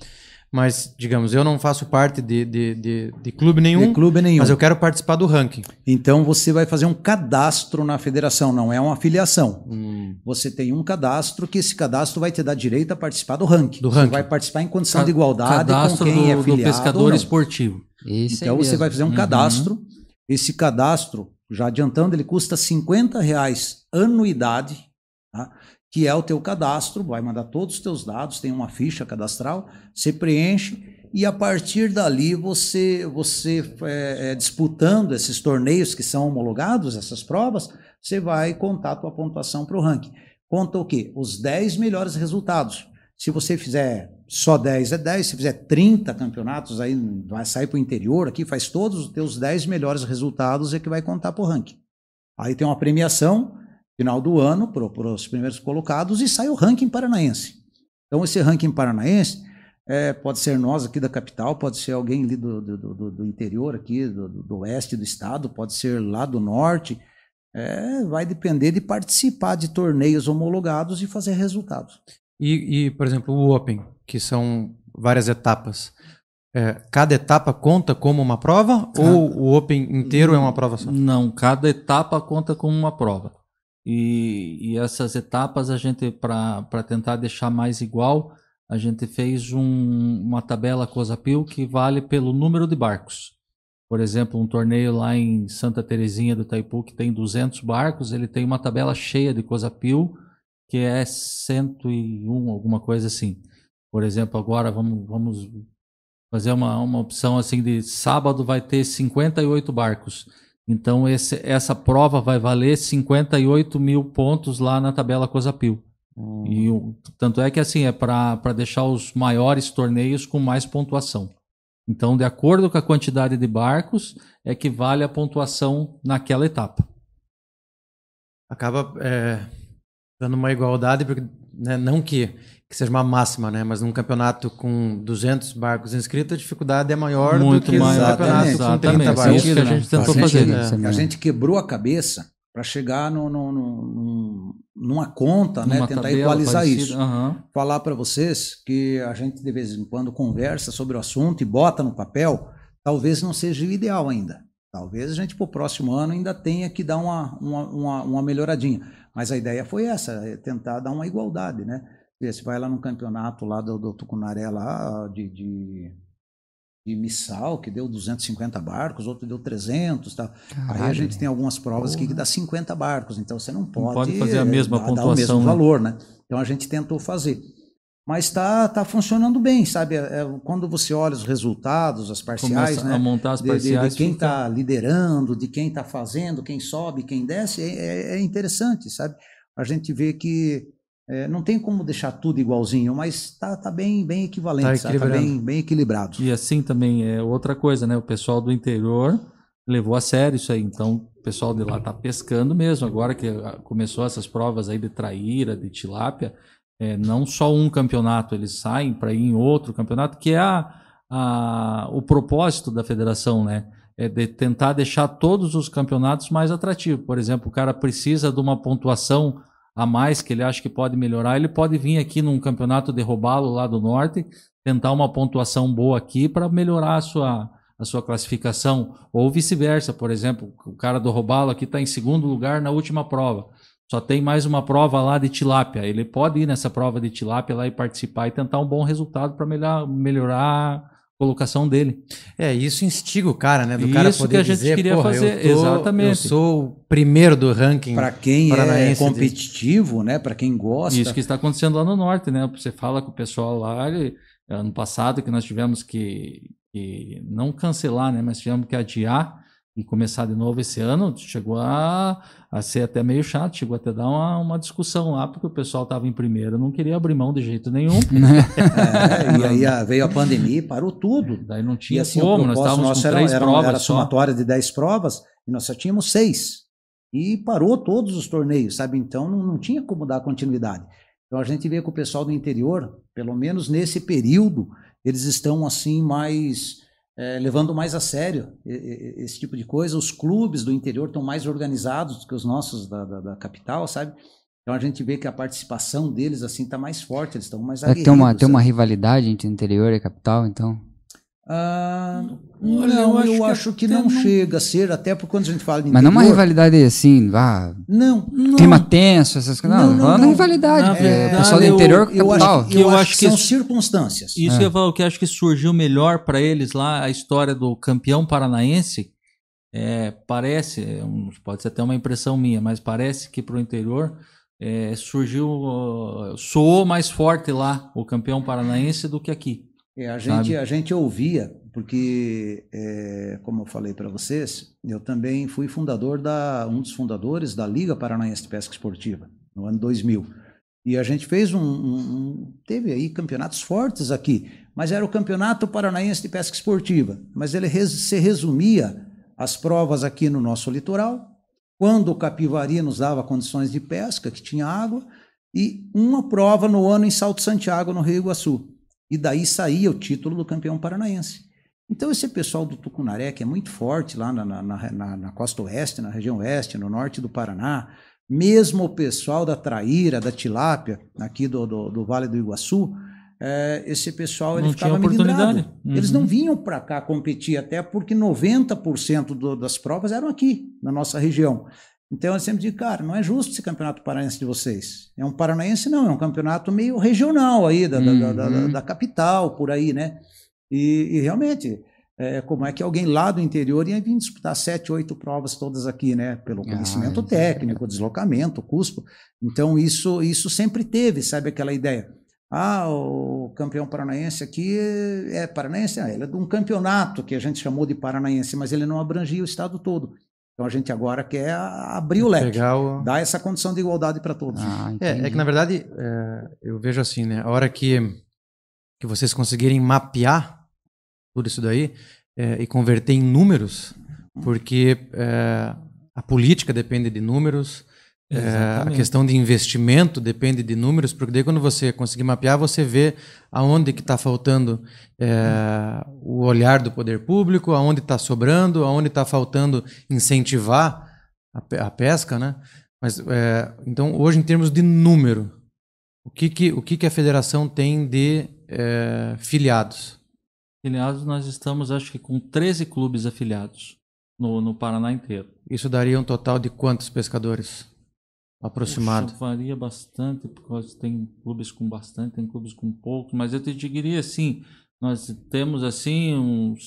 Mas, digamos, eu não faço parte de, de, de, de clube nenhum, de clube nenhum. mas eu quero participar do ranking. Então você vai fazer um cadastro na federação, não é uma filiação. Hum. Você tem um cadastro que esse cadastro vai te dar direito a participar do ranking. Do Você ranking. vai participar em condição Ca- de igualdade Cadastro com quem do, é do filiado ou pescador esportivo. Esse Então você mesmo. vai fazer um Uhum. cadastro. Esse cadastro, já adiantando, ele custa 50 reais anuidade, tá? Que é o teu cadastro, vai mandar todos os teus dados, tem uma ficha cadastral, você preenche e a partir dali você, você é, é, disputando esses torneios que são homologados, essas provas, você vai contar a tua pontuação para o ranking. Conta o quê? Os 10 melhores resultados. Se você fizer só 10 é 10, se fizer 30 campeonatos, aí vai sair para o interior aqui, faz todos os teus 10 melhores resultados é que vai contar para o ranking. Aí tem uma premiação, final do ano, para os primeiros colocados, e sai o ranking paranaense. Então, esse ranking paranaense é, pode ser nós aqui da capital, pode ser alguém ali do, do, do, do interior aqui, do, do oeste do estado, pode ser lá do norte. É, vai depender de participar de torneios homologados e fazer resultados. E, e, por exemplo, o Open, que são várias etapas. É, cada etapa conta como uma prova ou o Open inteiro é uma prova só? Não, cada etapa conta como uma prova. E, e essas etapas a gente, para tentar deixar mais igual, a gente fez um- uma tabela COSAPIL que vale pelo número de barcos. Por exemplo, um torneio lá em Santa Terezinha do Itaipu que tem 200 barcos, ele tem uma tabela cheia de COSAPIL que é 101, alguma coisa assim. Por exemplo, agora vamos, vamos fazer uma, uma opção assim de sábado vai ter 58 barcos. Então esse, essa prova vai valer 58 mil pontos lá na tabela COSAPIL. E o- tanto é que assim é para deixar os maiores torneios com mais pontuação. Então, de acordo com a quantidade de barcos, é que vale a pontuação naquela etapa. Acaba é, dando uma igualdade, porque, né, não que, que seja uma máxima, né, mas num campeonato com 200 barcos inscritos, a dificuldade é maior Muito do que maior, campeonato com exatamente. 30 É barcos. isso que a gente tentou A gente- fazer. Isso A gente quebrou a cabeça para chegar no, no- no- num- numa conta, né? Uma tentar tabela equalizar parecida. isso. Aham. Falar para vocês que a gente de vez em quando conversa sobre o assunto e bota no papel, talvez não seja o ideal ainda. Talvez a gente para o próximo ano ainda tenha que dar uma, uma, uma, uma melhoradinha. Mas a ideia foi essa, é tentar dar uma igualdade, né? Você vai lá no campeonato lá do, do Tucunaré lá de, de, de Missal, que deu 250 barcos, outro deu 300, tá? Aí a Caralho, gente tem algumas provas que dá 50 barcos, então você não pode, pode fazer a mesma dar, dar o pontuação, mesmo né? valor, né? Então a gente tentou fazer. Mas está tá funcionando bem, sabe? É, é, quando você olha os resultados, as parciais, Começa né? a montar as de, de- de parciais. quem fica- está liderando, de quem está fazendo, quem sobe, quem desce, é, é- é interessante, sabe? A gente vê que é, não tem como deixar tudo igualzinho, mas está tá bem, bem equivalente, Tá? Tá bem, bem equilibrado. E assim também é outra coisa, né? O pessoal do interior levou a sério isso aí. Então, o pessoal de lá tá pescando mesmo. Agora que ah, começou essas provas aí de traíra, de tilápia, é, não só um campeonato, eles saem para ir em outro campeonato, que é a, a, o propósito da federação, né? É de tentar deixar todos os campeonatos mais atrativos. Por exemplo, o cara precisa de uma pontuação a mais que ele acha que pode melhorar, ele pode vir aqui num campeonato de roubalo lá do norte, tentar uma pontuação boa aqui para melhorar a sua, a sua classificação, ou vice-versa, por exemplo, o cara do roubalo aqui está em segundo lugar na última prova, só tem mais uma prova lá de tilápia, ele pode ir nessa prova de tilápia lá e participar e tentar um bom resultado para melhorar colocação dele. É, isso instiga o cara, né? Do cara Isso poder que a gente dizer, queria "Porra, fazer, eu tô- exatamente. Eu sou o primeiro do ranking. Para quem é competitivo, né? Para quem gosta. Isso que está acontecendo lá no norte, né? Você fala com o pessoal lá, ele- ano passado que nós tivemos que, que não cancelar, né? Mas tivemos que adiar e começar de novo esse ano, chegou a, a ser até meio chato, chegou até a dar uma, uma discussão lá, porque o pessoal estava em primeiro, não queria abrir mão de jeito nenhum, É, e aí a- veio a pandemia e parou tudo. daí não E tinha assim, como, o nós estávamos nosso com era, três era, provas era só. somatória de 10 provas e nós só tínhamos seis. E parou todos os torneios, sabe? Então não, não tinha como dar continuidade. Então a gente vê que o pessoal do interior, pelo menos nesse período, eles estão assim mais eh, levando mais a sério esse tipo de coisa. Os clubes do interior estão mais organizados do que os nossos da, da- da capital, sabe? Então a gente vê que a participação deles assim está mais forte, eles estão mais Será que tem uma, aguerridos, tem uma rivalidade entre interior e capital, então? Ah, Olha, não, eu eu acho acho, que não, não- chega a ser, até porque quando a gente fala de Mas não uma interior- rivalidade assim, ah, Não, clima tenso, essas coisas. Não, Não, não, não. rivalidade. Na verdade, o pessoal do interior com eu capital. acho, Que eu eu acho acho que que são isso- circunstâncias. Isso É. eu falo que acho que surgiu melhor para eles lá a história do campeão paranaense. É, parece, é pode ser até uma impressão minha, mas parece que para o interior é, surgiu, soou mais forte lá o campeão paranaense do que aqui. É, a, Sabe? gente, a gente ouvia, porque, é, como eu falei para vocês, eu também fui fundador da, um dos fundadores da Liga Paranaense de Pesca Esportiva, no ano 2000. E a gente fez um, um- um- teve aí campeonatos fortes aqui, mas era o Campeonato Paranaense de Pesca Esportiva. Mas ele res- se resumia às provas aqui no nosso litoral, quando o Capivari nos dava condições de pesca, que tinha água, e uma prova no ano em Salto Santiago, no Rio Iguaçu. E daí saía o título do campeão paranaense. Então, esse pessoal do Tucunaré, que é muito forte lá na, na, na- na- costa oeste, na região oeste, no norte do Paraná, mesmo o pessoal da Traíra, da Tilápia, aqui do, do, do Vale do Iguaçu, eh, esse pessoal ele ficava melindrado. Eles Uhum. não vinham para cá competir, até porque 90% do, das provas eram aqui, na nossa região. Então eu sempre digo, cara, não é justo esse campeonato paranaense de vocês. É um paranaense, não, é um campeonato meio regional aí, da, da- da- da- Uhum. da capital, por aí, né? E, e realmente, é, como é que alguém lá do interior ia vir disputar sete, oito provas todas aqui, né? Pelo Ah, conhecimento é. técnico, deslocamento, custo. Então isso, isso sempre teve, sabe aquela ideia? Ah, o campeão paranaense aqui é paranaense, ah, ele é de um campeonato que a gente chamou de paranaense, mas ele não abrangia o estado todo. Então a gente agora quer abrir o leque, o... dar essa condição de igualdade para todos. Ah, É, é que na verdade é, eu vejo assim, né? A hora que, que vocês conseguirem mapear tudo isso daí é, e converter em números, porque é, a política depende de números, é, a questão de investimento depende de números, porque daí quando você conseguir mapear, você vê aonde que está faltando é, o olhar do poder público, aonde está sobrando, aonde está faltando incentivar a, a pesca, né? Mas é, então hoje em termos de número, o que que o que que a federação tem de é, filiados? Afiliados, nós estamos, acho que, com 13 clubes afiliados no, no Paraná inteiro. Isso daria um total de quantos pescadores? Aproximado. Puxa, varia bastante, porque tem clubes com bastante, tem clubes com pouco, mas eu te diria assim, nós temos assim uns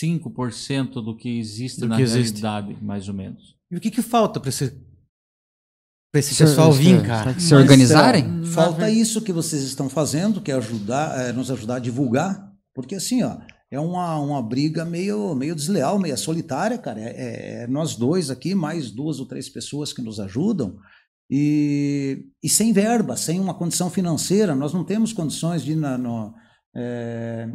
5% do que existe Do na que existe. realidade, mais ou menos. E o que que falta para esse para esse Se- pessoal vir, cara? Se organizarem? Então, falta isso que vocês estão fazendo, que é ajudar, é, nos ajudar a divulgar, porque assim, ó, é uma, uma briga meio, meio desleal, meio solitária, cara. É, é- é nós dois aqui, mais duas ou três pessoas que nos ajudam, e, e sem verba, sem uma condição financeira, nós não temos condições de, na- no, é,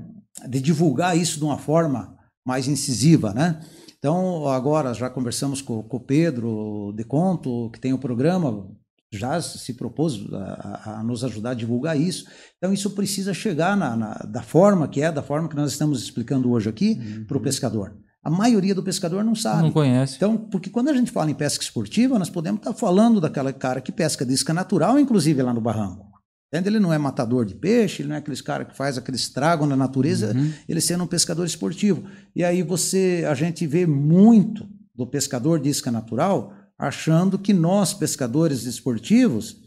de divulgar isso de uma forma mais incisiva, né? Então, agora já conversamos com, com o Pedro de Conto, que tem o programa, já se propôs a, a- nos ajudar a divulgar isso. Então, isso precisa chegar na, na- da forma que é, da forma que nós estamos explicando hoje aqui, para o pescador. A maioria do pescador não sabe. Não conhece. Então, porque quando a gente fala em pesca esportiva, nós podemos estar falando daquela cara que pesca de isca natural, inclusive lá no barranco. Entende? Ele não é matador de peixe, ele não é aqueles cara que faz aquele estrago na natureza, ele sendo um pescador esportivo. E aí você, a gente vê muito do pescador de isca natural achando que nós, pescadores esportivos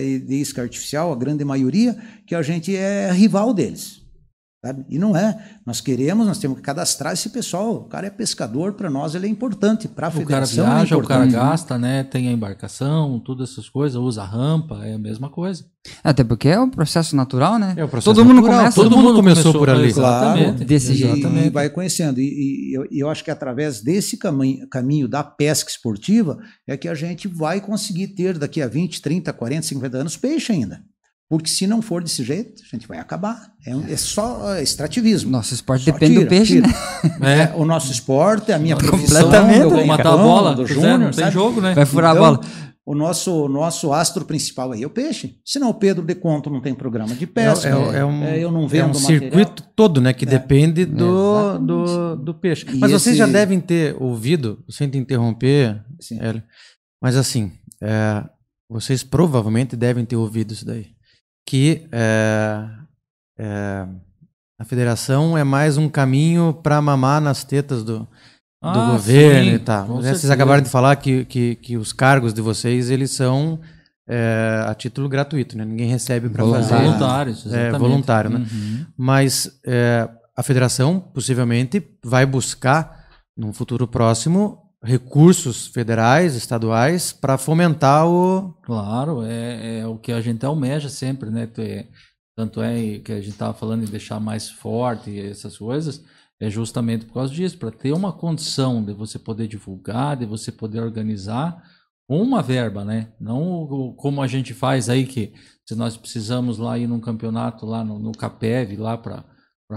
e de isca artificial, a grande maioria, que a gente é rival deles. Sabe? E não é. Nós queremos, nós temos que cadastrar esse pessoal. O cara é pescador, para nós ele é importante. Para a O cara federação viaja, é o cara importante. gasta, né? Tem a embarcação, todas essas coisas, usa rampa, é a mesma coisa. Até porque é um processo natural, né? É o processo Todo mundo natural, começa. todo mundo começou por ali. Exatamente. Desse E- jeito. Exatamente. E vai conhecendo. E, e eu, e eu acho que através desse caminho, caminho da pesca esportiva é que a gente vai conseguir ter daqui a 20, 30, 40, 50 anos peixe ainda. Porque se não for desse jeito, a gente vai acabar. É, um- é só é, extrativismo. Nosso esporte Só depende tira, do peixe, tira. né? É, o nosso esporte, a minha profissão, Completamente. eu Vou matar a bola, do Júnior, não tem sabe? jogo, né? Vai furar Então, a bola. O nosso, nosso astro principal aí é o peixe. Senão o Pedro de Conto não tem programa de É, pesca. é- é um, é, eu não é vendo um material. circuito todo, né? Que É. depende do, do, do peixe. E Mas vocês esse- já devem ter ouvido, sem te interromper, Sim. Hélio, mas assim, é, vocês provavelmente devem ter ouvido isso daí. Que é, é, a federação é mais um caminho para mamar nas tetas do, do Ah, governo sim, e tal. Né, Vocês certeza. acabaram de falar que, que, que os cargos de vocês eles são é, a título gratuito, né? Ninguém recebe para fazer. Voluntários, É, exatamente. voluntário, né? Uhum. Mas é, a federação possivelmente vai buscar, num futuro próximo, recursos federais, estaduais, para fomentar o. Claro, é, é o que a gente almeja sempre, né? Tanto é que a gente estava falando em deixar mais forte essas coisas, é justamente por causa disso, para ter uma condição de você poder divulgar, de você poder organizar uma verba, né? Não como a gente faz aí, que se nós precisamos lá ir num campeonato lá no, no CAPEV, lá para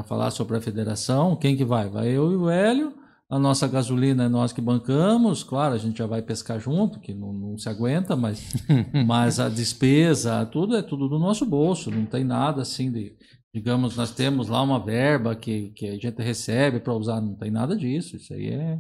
falar sobre a federação, quem que vai? Vai eu e o Hélio, a nossa gasolina é nós que bancamos, claro, a gente já vai pescar junto, que não, não se aguenta, mas, mas a despesa, tudo é tudo do nosso bolso, não tem nada assim de, digamos, nós temos lá uma verba que, que a gente recebe para usar, não tem nada disso, isso aí é,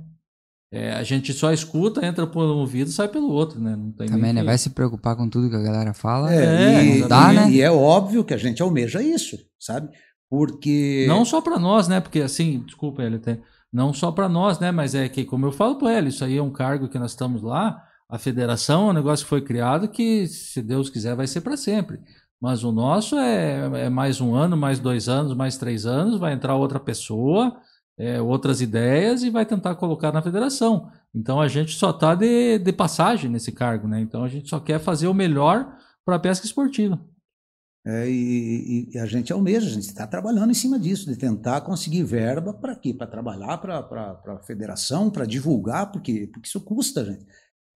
é, a gente só escuta, entra por um ouvido e sai pelo outro, né? Não tem Também, né? que- Vai se preocupar com tudo que a galera fala. É, e, não dá, e- né? e é óbvio que a gente almeja isso, sabe? Porque. Não só para nós, né? Porque assim, desculpa, ele até não só para nós, né? Mas é que, como eu falo para ele, isso aí é um cargo que nós estamos lá. A federação é um negócio que foi criado que, se Deus quiser, vai ser para sempre. Mas o nosso é, é mais um ano, mais dois anos, mais três anos, vai entrar outra pessoa, é, outras ideias e vai tentar colocar na federação. Então a gente só está de, de passagem nesse cargo, né? Então a gente só quer fazer o melhor para a pesca esportiva. É, e, e a gente almeja, a gente está trabalhando em cima disso, de tentar conseguir verba para quê? Para trabalhar para a federação, para divulgar, porque, porque isso custa, gente.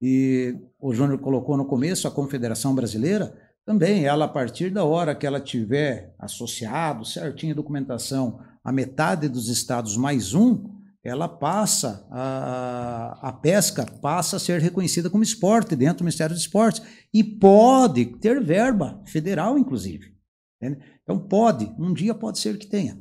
E o Júnior colocou no começo a Confederação Brasileira, também, ela, a partir da hora que ela tiver associado, certinho a documentação, a metade dos estados mais um, ela passa, a, a pesca passa a ser reconhecida como esporte dentro do Ministério dos Esportes e pode ter verba federal, inclusive. entende? Então pode, um dia pode ser que tenha.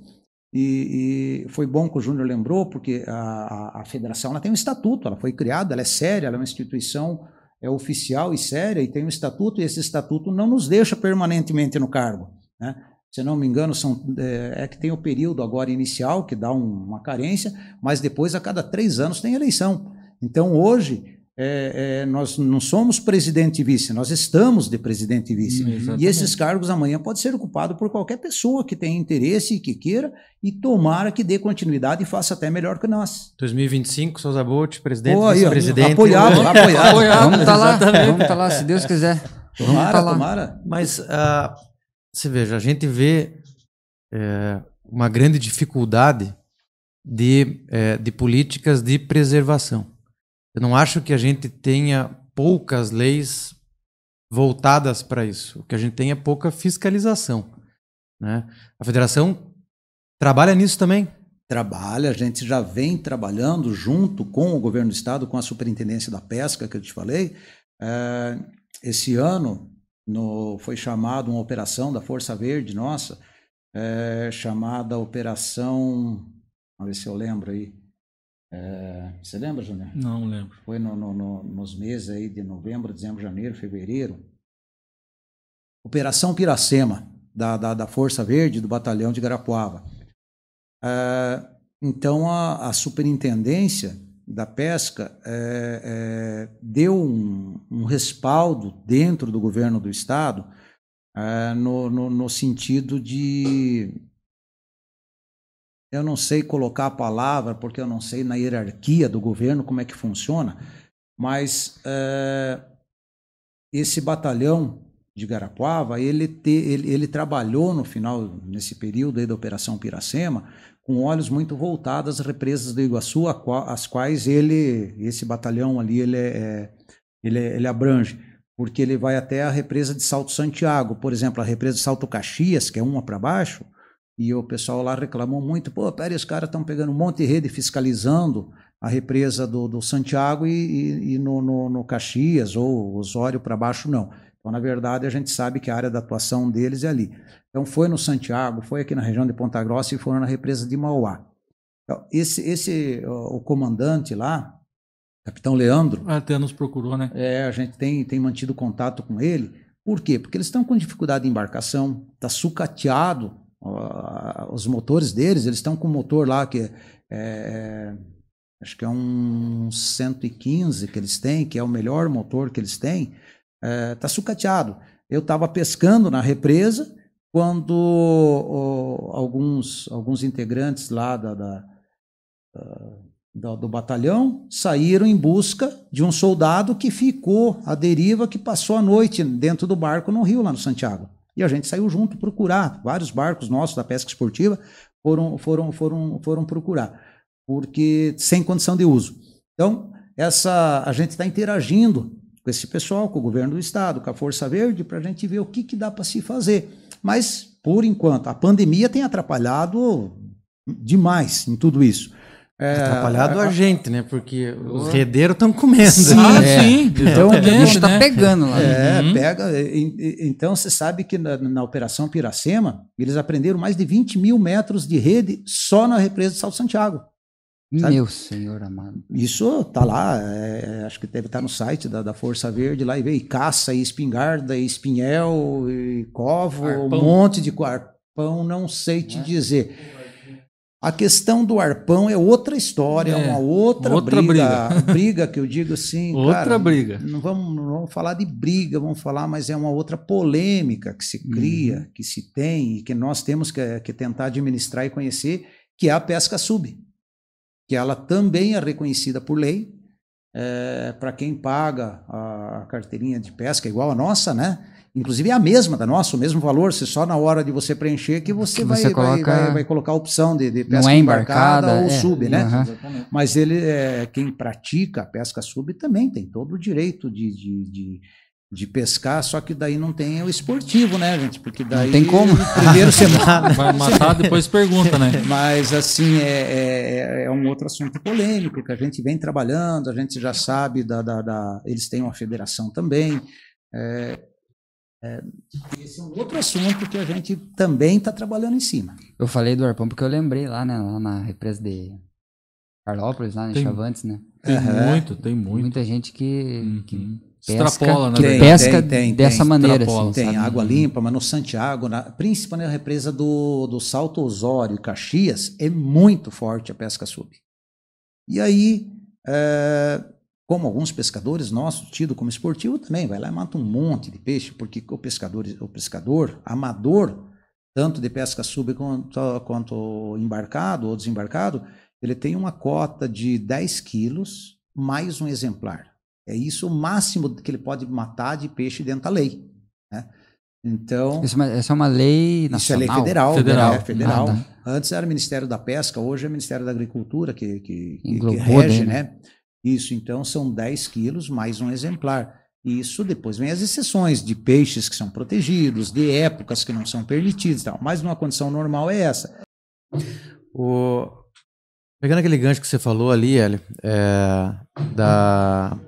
E, e foi bom que o Júnior lembrou, porque a, a, a federação ela tem um estatuto, ela foi criada, ela é séria, ela é uma instituição é oficial e séria e tem um estatuto, e esse estatuto não nos deixa permanentemente no cargo. Né? Se não me engano, são, é, é que tem o período agora inicial, que dá um, uma carência, mas depois, a cada três anos, tem eleição. Então, hoje, é, é, nós não somos presidente e vice, nós estamos de presidente e vice. Hum, e esses cargos amanhã podem ser ocupados por qualquer pessoa que tenha interesse e que queira, e tomara que dê continuidade e faça até melhor que nós. 2025, Souza Bolt, presidente, ó, vice-presidente. apoiado, apoiado. Apoiado, Vamos estar lá, exatamente. vamos estar lá, se Deus quiser. Vamos Tomara, estar lá. tomara. Mas ah, você veja, a gente vê é, uma grande dificuldade de, é, de políticas de preservação. Eu não acho que a gente tenha poucas leis voltadas para isso. O que a gente tem é pouca fiscalização. Né? A federação trabalha nisso também. Trabalha, a gente já vem trabalhando junto com o governo do estado, com a superintendência da pesca que eu te falei. É, esse ano no, foi chamado uma operação da Força Verde nossa, é, chamada Operação. Vamos ver se eu lembro aí. É, você lembra, Júnior? Não lembro. Foi no, no, no, nos meses aí de novembro, dezembro, janeiro, fevereiro. Operação Piracema, da, da, da Força Verde, do Batalhão de Garapuava. É, então, a, a superintendência da pesca é, é, deu um, um, respaldo dentro do governo do estado é, no, no, no, sentido de eu não sei colocar a palavra porque eu não sei na hierarquia do governo como é que funciona, mas é, esse batalhão de Garapuava ele, te, ele, ele trabalhou no final nesse período aí da operação Piracema com olhos muito voltados às represas do Iguaçu, as quais ele, esse batalhão ali, ele, é, é, ele, ele abrange, porque ele vai até a represa de Salto Santiago, por exemplo, a represa de Salto Caxias, que é uma para baixo, e o pessoal lá reclamou muito, pô, peraí, os caras estão pegando um monte de rede fiscalizando a represa do, do Santiago e, e, e no, no, no, Caxias ou Osório para baixo não. Então, na verdade, a gente sabe que a área da atuação deles é ali. Então foi no Santiago, foi aqui na região de Ponta Grossa e foram na represa de Mauá. Então, esse, esse o comandante lá, capitão Leandro, até nos procurou, né? É, a gente tem, tem mantido contato com ele. Por quê? Porque eles estão com dificuldade de embarcação, está sucateado uh, os motores deles, eles estão com um motor lá que é, é, acho que é um 115 que eles têm, que é o melhor motor que eles têm, está é, sucateado. Eu estava pescando na represa, quando alguns, alguns integrantes lá da, da, da, do batalhão saíram em busca de um soldado que ficou à deriva, que passou a noite dentro do barco no rio, lá no Santiago. E a gente saiu junto procurar. Vários barcos nossos da pesca esportiva foram, foram, foram, foram procurar, porque sem condição de uso. Então, essa, a gente está interagindo com esse pessoal, com o governo do estado, com a Força Verde, para a gente ver o que, que dá para se fazer. Mas, por enquanto, a pandemia tem atrapalhado demais em tudo isso. É, atrapalhado a, a, gente, né? Porque os redeiros estão comendo. Sim, ah, é. sim. Então, o bicho está né? pegando lá. É, uhum. pega. Então, você sabe que na, na, Operação Piracema, eles aprenderam mais de 20 mil metros de rede só na represa de Salto Santiago. Sabe? Meu senhor amado. Isso tá lá, é, acho que deve estar tá no site da, da Força Verde lá e vê e caça, e espingarda, e espinhel, e covo, arpão. um monte de arpão, não sei te é. dizer. A questão do arpão é outra história, é, uma outra, outra briga, briga. briga. que eu digo assim. outra cara, briga. Não vamos, não vamos falar de briga, vamos falar, mas é uma outra polêmica que se cria, uhum. que se tem e que nós temos que, que tentar administrar e conhecer, que é a pesca sub que ela também é reconhecida por lei. É, para quem paga a carteirinha de pesca igual a nossa, né? Inclusive é a mesma da nossa, o mesmo valor, se só na hora de você preencher que você, que vai, você coloca... vai, vai, vai, colocar a opção de, de pesca é embarcada, embarcada, ou é, sub, né? Uhum. Mas ele, é, quem pratica a pesca sub também tem todo o direito de, de, de de pescar, só que daí não tem o esportivo, né, gente? Porque daí. Não tem como. Primeiro semana. Vai matar, depois pergunta, né? Mas, assim, é, é, é, um outro assunto polêmico que a gente vem trabalhando, a gente já sabe da. da, da eles têm uma federação também. É, é, esse é um outro assunto que a gente também está trabalhando em cima. Eu falei do arpão porque eu lembrei lá, né, lá na represa de Carlópolis, lá em tem, Chavantes, né? Tem uhum. muito, tem muito. Muita gente que, uhum. que Extrapola, né? Que tem, pesca tem, tem, dessa maneira. Assim, tem sabe? água limpa, mas no Santiago, na, principalmente na represa do, do Salto Osório e Caxias, é muito forte a pesca sub. E aí, é, como alguns pescadores nossos, tido como esportivo, também vai lá e mata um monte de peixe, porque o pescador, o pescador amador, tanto de pesca sub quanto, quanto embarcado ou desembarcado, ele tem uma cota de 10 quilos mais um exemplar. É isso o máximo que ele pode matar de peixe dentro da lei. Né? Então. Isso, é essa é uma lei nacional. Isso é lei federal. Federal. É, federal. Ah, Antes era o Ministério da Pesca, hoje é o Ministério da Agricultura que, que, que rege, né? né? Isso, então são 10 quilos mais um exemplar. Isso depois vem as exceções de peixes que são protegidos, de épocas que não são permitidas, tal. mas numa condição normal é essa. O... Pegando aquele gancho que você falou ali, Hélio, é, da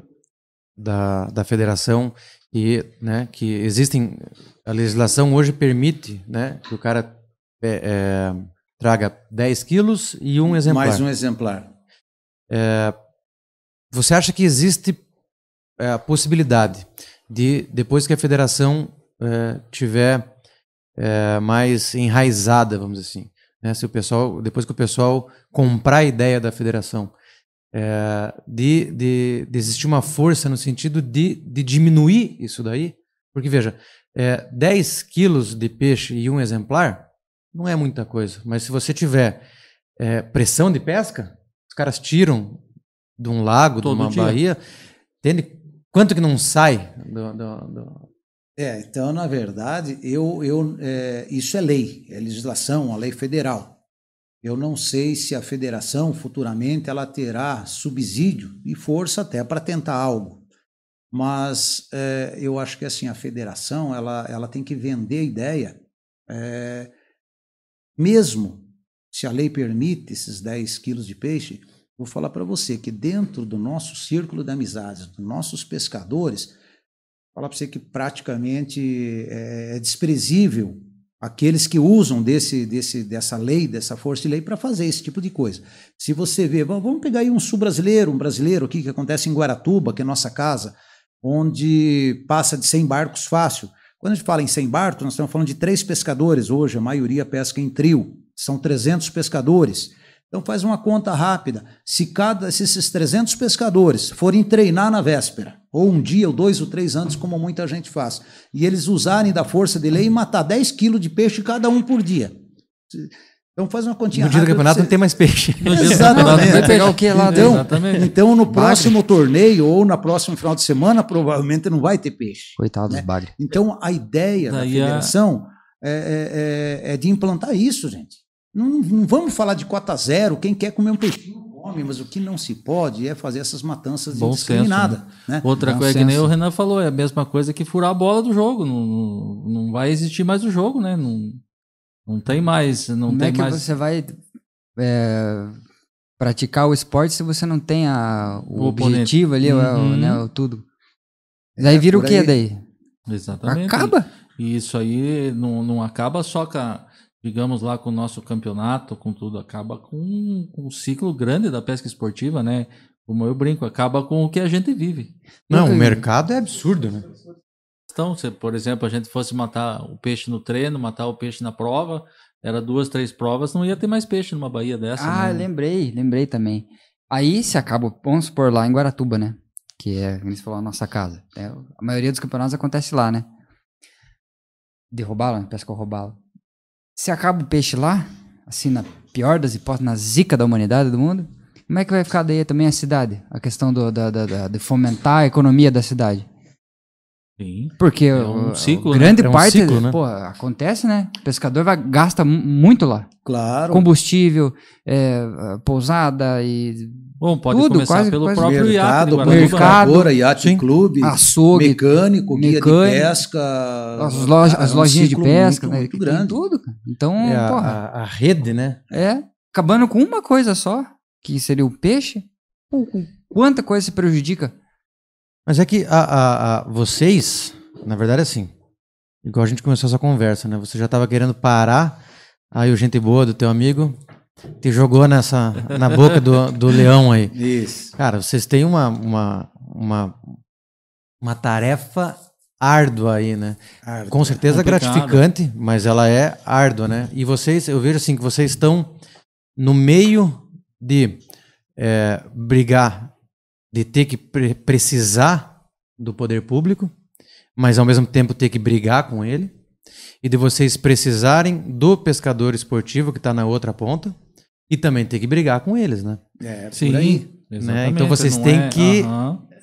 da, da federação e, né, que existem a legislação hoje permite, né, que o cara é, é, traga 10 quilos e um exemplar. Mais um exemplar. É, você acha que existe é, a possibilidade de, depois que a federação é, tiver é, mais enraizada, vamos dizer assim, né, se o pessoal, depois que o pessoal comprar a ideia da federação, é, de, de, de, existir uma força no sentido de, de diminuir isso daí, porque veja, é, 10 quilos de peixe e um exemplar não é muita coisa, mas se você tiver é, pressão de pesca, os caras tiram de um lago, Todo de uma dia. baía, entende? Quanto que não sai do, do, do... É, então, na verdade, eu, eu, é, isso é lei, é legislação, uma lei federal. Eu não sei se a federação futuramente ela terá subsídio e força até para tentar algo. Mas é, eu acho que assim a federação ela, ela tem que vender a ideia, é, mesmo se a lei permite esses 10 quilos de peixe, vou falar para você que dentro do nosso círculo de amizades, dos nossos pescadores, falar para você que praticamente é, é desprezível aqueles que usam desse, desse, dessa lei, dessa força de lei para fazer esse tipo de coisa. Se você vê, vamos pegar aí um sul brasileiro, um brasileiro aqui que acontece em Guaratuba, que é nossa casa, onde passa de 100 barcos fácil. Quando a gente fala em 100 barcos, nós estamos falando de três pescadores hoje, a maioria pesca em trio, são 300 pescadores. Então faz uma conta rápida. Se cada se esses 300 pescadores forem treinar na véspera, ou um dia, ou dois ou três antes, como muita gente faz, e eles usarem da força de lei e matar 10 quilos de peixe cada um por dia. Então faz uma continha No dia do campeonato você... não tem mais peixe. No dia Exatamente. Vai pegar o que lá? Então, Exatamente. então no próximo torneio ou na próximo final de semana provavelmente não vai ter peixe. Coitado né? dos bagre. Então a ideia Daí da federação a... é, é, é, de implantar isso, gente. Não, não, vamos falar de cota zero, quem quer comer um peixinho come, mas o que não se pode é fazer essas matanças Bom indiscriminadas. Senso, né? Né? Outra Bom coisa senso. que nem o Renan falou, é a mesma coisa que furar a bola do jogo. Não, não, não vai existir mais o jogo, né? Não, não tem mais. Não Como tem é que mais... você vai é, praticar o esporte se você não tem a, o, o objetivo ali, uhum. o, né, o tudo? Daí é, vira o que daí? Exatamente. Acaba. E isso aí não, não acaba só com a digamos lá com o nosso campeonato, com tudo, acaba com, com um ciclo grande da pesca esportiva, né? Como eu brinco, acaba com o que a gente vive. Não, o mercado é absurdo, né? Então, se, por exemplo, a gente fosse matar o peixe no treino, matar o peixe na prova, era duas, três provas, não ia ter mais peixe numa baía dessa. Ah, né? lembrei, lembrei também. Aí se acaba, vamos supor lá em Guaratuba, né? Que é, como você falou, a nossa casa. É, a maioria dos campeonatos acontece lá, né? De roubá-la, pesca roubá-la. Se acaba o peixe lá, assim, na pior das hipóteses, na zica da humanidade do mundo, como é que vai ficar daí também a cidade? A questão do, da, da, da de fomentar a economia da cidade. Sim. Porque é um o, ciclo, grande né? é um parte ciclo, né? pô, acontece, né? O pescador vai, gasta muito lá. Claro. Combustível, é, pousada e Bom, pode Tudo, começar quase, pelo quase próprio mercado, iate. Mercado, iate clube, açougue, mecânico, guia mecânico, de pesca. As, loja, as é um lojinhas de pesca, muito, né? Muito grande. Tudo, cara. Então, é a, a, a, rede, né? É, acabando com uma coisa só, que seria o peixe. Quanta coisa se prejudica. Mas é que a, a, vocês, na verdade, assim, igual a gente começou essa conversa, né? Você já estava querendo parar, aí o gente boa do teu amigo te jogou nessa na boca do, do leão aí. Isso. Cara, vocês têm uma, uma, uma, uma tarefa árdua aí, né? Árdua. Com certeza gratificante, mas ela é árdua, né? E vocês, eu vejo assim que vocês estão no meio de é, brigar, de ter que pre precisar do poder público, mas ao mesmo tempo ter que brigar com ele, e de vocês precisarem do pescador esportivo que está na outra ponta, e também tem que brigar com eles, né? É, Sim, por aí. Né? Então vocês têm é, que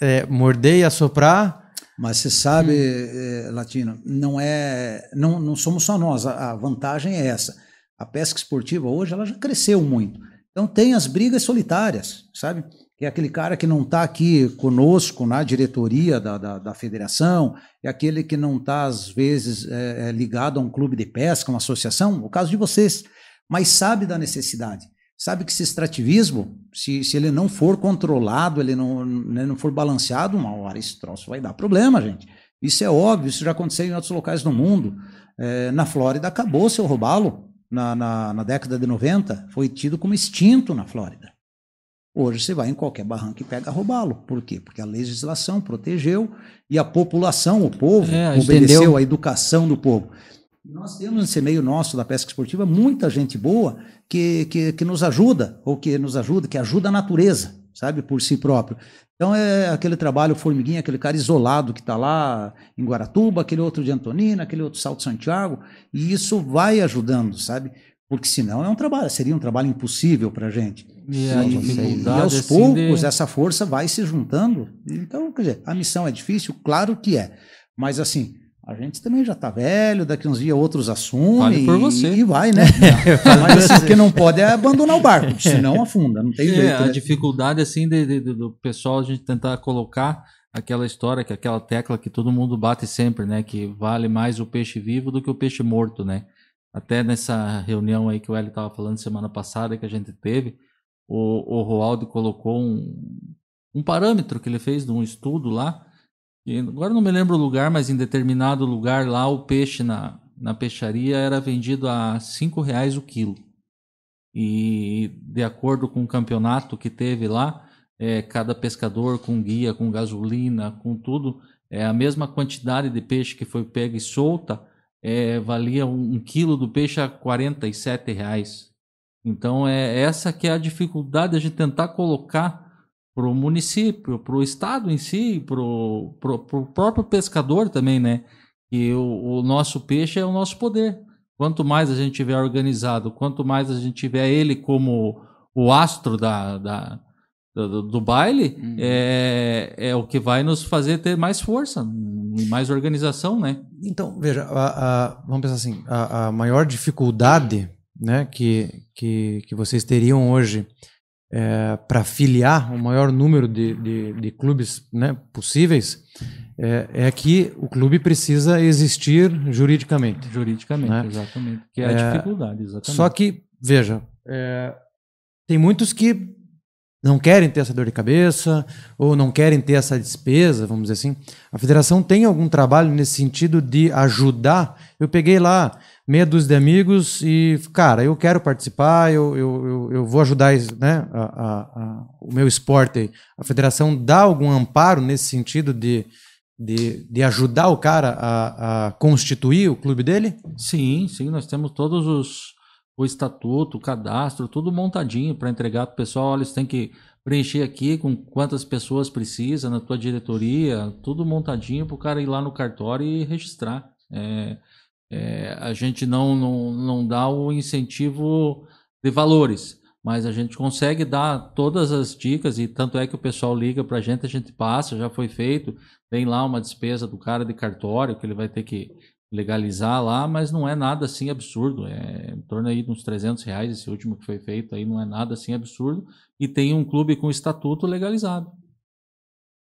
é, morder e assoprar. Mas você sabe, hum. Latino, não é, não, não somos só nós. A, a vantagem é essa. A pesca esportiva hoje ela já cresceu muito. Então tem as brigas solitárias, sabe? Que é aquele cara que não está aqui conosco na diretoria da, da, da, federação, é aquele que não está, às vezes, é, é, ligado a um clube de pesca, uma associação, o caso de vocês, mas sabe da necessidade. Sabe que esse extrativismo, se, se ele não for controlado, ele não, né, não for balanceado, uma hora esse troço vai dar problema, gente. Isso é óbvio, isso já aconteceu em outros locais do mundo. É, na Flórida acabou seu robalo na, na, na, década de 90, foi tido como extinto na Flórida. Hoje você vai em qualquer barranco e pega robalo. Por quê? Porque a legislação protegeu e a população, o povo, É, obedeceu à educação do povo. Nós temos nesse meio nosso da pesca esportiva muita gente boa que, que, que nos ajuda, ou que nos ajuda, que ajuda a natureza, sabe, por si próprio. Então é aquele trabalho formiguinha, aquele cara isolado que está lá em Guaratuba, aquele outro de Antonina, aquele outro Salto Santiago, e isso vai ajudando, sabe? Porque senão é um trabalho, seria um trabalho impossível para a gente. E a E, e aos assim, poucos de- essa força vai se juntando. Então, quer dizer, a missão é difícil, claro que é. Mas assim, a gente também já está velho, daqui uns dias outros assumem Fale por e- você. e vai, né? Mas assim, o que não pode é abandonar o barco, senão afunda, não tem É, jeito. a né? dificuldade assim de, de- de- do pessoal a gente tentar colocar aquela história que aquela tecla que todo mundo bate sempre, né, que vale mais o peixe vivo do que o peixe morto, né? Até nessa reunião aí que o Hélio estava falando semana passada que a gente teve, o, o Roaldo colocou um, um parâmetro que ele fez de um estudo lá. E agora não me lembro o lugar, mas em determinado lugar lá o peixe na, na peixaria era vendido a cinco reais o quilo e de acordo com o campeonato que teve lá, é, cada pescador com guia, com gasolina, com tudo, é a mesma quantidade de peixe que foi pega e solta, é, valia um, um quilo do peixe a 47 reais. Então é essa que é a dificuldade de a gente tentar colocar para o município, para o estado em si, para o próprio pescador também, né? Que o, o nosso peixe é o nosso poder. Quanto mais a gente tiver organizado, quanto mais a gente tiver ele como o astro da, da- do, do baile, Uhum. é, é o que vai nos fazer ter mais força e mais organização, né? Então, veja, a- a- vamos pensar assim, a, a maior dificuldade né, que, que, que vocês teriam hoje para filiar o maior número de, de, de clubes né, possíveis é, é que o clube precisa existir juridicamente. Juridicamente, Né? exatamente. Que é a É, dificuldade, exatamente. Só que, veja, é, tem muitos que não querem ter essa dor de cabeça ou não querem ter essa despesa, vamos dizer assim. A federação tem algum trabalho nesse sentido de ajudar? Eu peguei lá meia dúzia de amigos e, cara, eu quero participar, eu, eu, eu, eu vou ajudar né, a- a- a- o meu esporte. A federação dá algum amparo nesse sentido de, de, de ajudar o cara a, a constituir o clube dele? Sim, sim, nós temos todos os o estatuto, o cadastro, tudo montadinho para entregar para o pessoal. Olha, eles têm que preencher aqui com quantas pessoas precisa na tua diretoria, tudo montadinho para o cara ir lá no cartório e registrar. É, é, a gente não, não, não dá o incentivo de valores, mas a gente consegue dar todas as dicas e tanto é que o pessoal liga para a gente, a gente passa, já foi feito, tem lá uma despesa do cara de cartório que ele vai ter que legalizar lá, mas não é nada assim absurdo. É em torno aí de uns 300 reais esse último que foi feito aí, não é nada assim absurdo. E tem um clube com estatuto legalizado.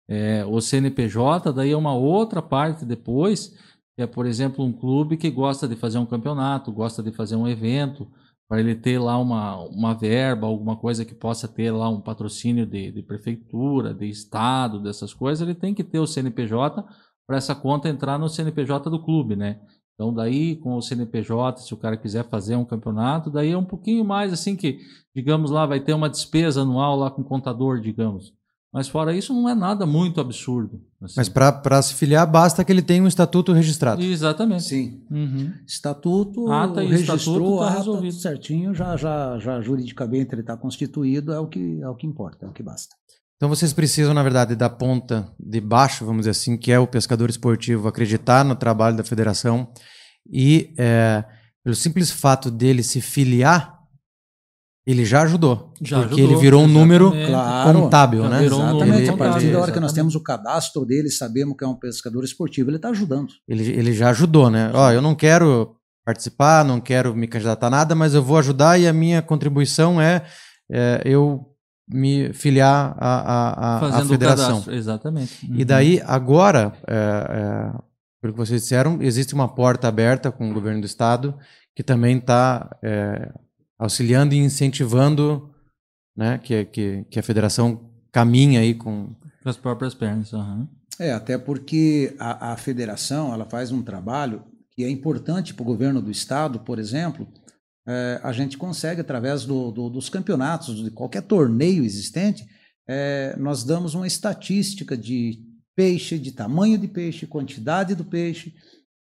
É, o CNPJ daí é uma outra parte depois, é, por exemplo, um clube que gosta de fazer um campeonato, gosta de fazer um evento, para ele ter lá uma, uma verba, alguma coisa que possa ter lá um patrocínio de, de prefeitura, de estado, dessas coisas, ele tem que ter o CNPJ para essa conta entrar no CNPJ do clube, né? Então daí com o CNPJ, se o cara quiser fazer um campeonato, daí é um pouquinho mais assim que, digamos lá, vai ter uma despesa anual lá com o contador, digamos. Mas fora isso não é nada muito absurdo. assim. Mas para se filiar, basta que ele tenha um estatuto registrado. Exatamente. Sim. Uhum. Estatuto, Ata e registrou, estatuto tá ata, resolvido. certinho, já, já, já juridicamente ele está constituído, é o, que, é o que importa, é o que basta. Então vocês precisam, na verdade, da ponta de baixo, vamos dizer assim, que é o pescador esportivo, acreditar no trabalho da federação e, é, pelo simples fato dele se filiar, ele já ajudou. Já porque ajudou, ele virou um número exatamente. Claro. contábil, né? virou um número Exatamente, a partir da hora que exatamente. nós temos o cadastro dele, sabemos que é um pescador esportivo, ele está ajudando. Ele, ele já ajudou, né? Ó, eu não quero participar, não quero me candidatar a nada, mas eu vou ajudar e a minha contribuição é, é, eu me filiar à, à, à- à Fazendo o federação. cadastro. Exatamente. E Uhum. daí, agora, é, é, pelo que vocês disseram, existe uma porta aberta com o governo do estado que também está auxiliando e incentivando né, que, que, que a federação caminha aí com. Com as próprias pernas. aham. É, até porque a, a federação ela faz um trabalho que é importante para o governo do estado, por exemplo, é, a gente consegue, através do, do, dos campeonatos, de qualquer torneio existente, é, nós damos uma estatística de peixe, de tamanho de peixe, quantidade do peixe.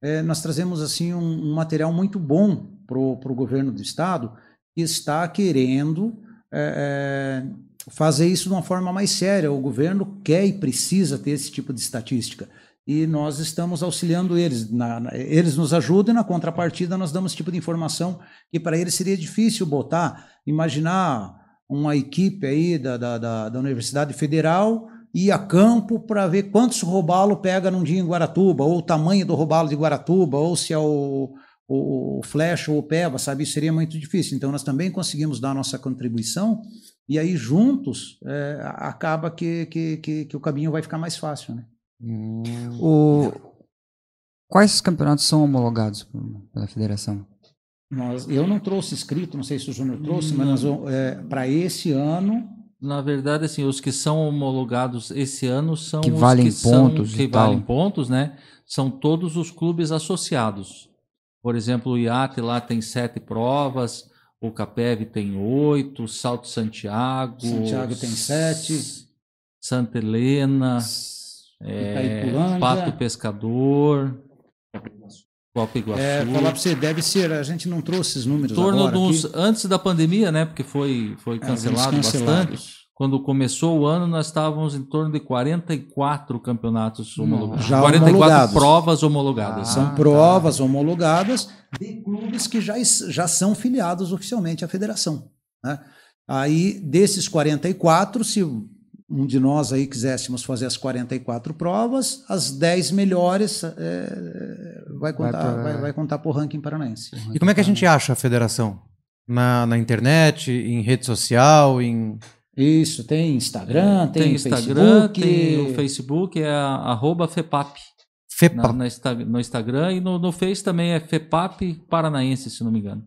É, nós trazemos assim um, um material muito bom para o governo do estado está querendo é, é, fazer isso de uma forma mais séria. O governo quer e precisa ter esse tipo de estatística. E nós estamos auxiliando eles. Na, na, eles nos ajudam e, na contrapartida, nós damos esse tipo de informação que para eles seria difícil botar. Imaginar uma equipe aí da, da, da, da Universidade Federal ir a campo para ver quantos robalo pega num dia em Guaratuba, ou o tamanho do robalo de Guaratuba, ou se é o, o, o flash ou o peba, sabe? Isso seria muito difícil. Então, nós também conseguimos dar a nossa contribuição e aí, juntos, é, acaba que, que, que, que, o caminho vai ficar mais fácil, né? Hum. O... Quais campeonatos são homologados pela federação? Nós, eu não trouxe escrito, não sei se o Júnior trouxe, mas é, para esse ano. Na verdade, assim, os que são homologados esse ano são que os valem que pontos são, que valem pontos, né? São todos os clubes associados. Por exemplo, o IAT lá tem sete provas, o Capev tem oito, Salto Santiago. Santiago tem sete. Santa Helena, é, Pato Pescador. Copa Iguaçu. É, falar para você, deve ser, a gente não trouxe esses números torno agora dos, aqui. Antes da pandemia, né, porque foi, foi cancelado é, bastante. Quando começou o ano, nós estávamos em torno de 44 campeonatos homologados. Já 44 homologados. provas homologadas. Ah, São tá. provas homologadas de clubes que já, já são filiados oficialmente à federação. Né? Aí, desses 44, se um de nós aí quiséssemos fazer as 44 provas, as 10 melhores é, vai contar Vai pra- vai, vai contar por ranking paranaense. E como é que a gente acha a federação? Na, na internet, em rede social, em. Isso, tem Instagram, tem, tem Instagram, Facebook, tem o Facebook, é a, arroba FEPAP. FEPA. Na, no Instagram e no, no Face também é FEPAP Paranaense, se não me engano.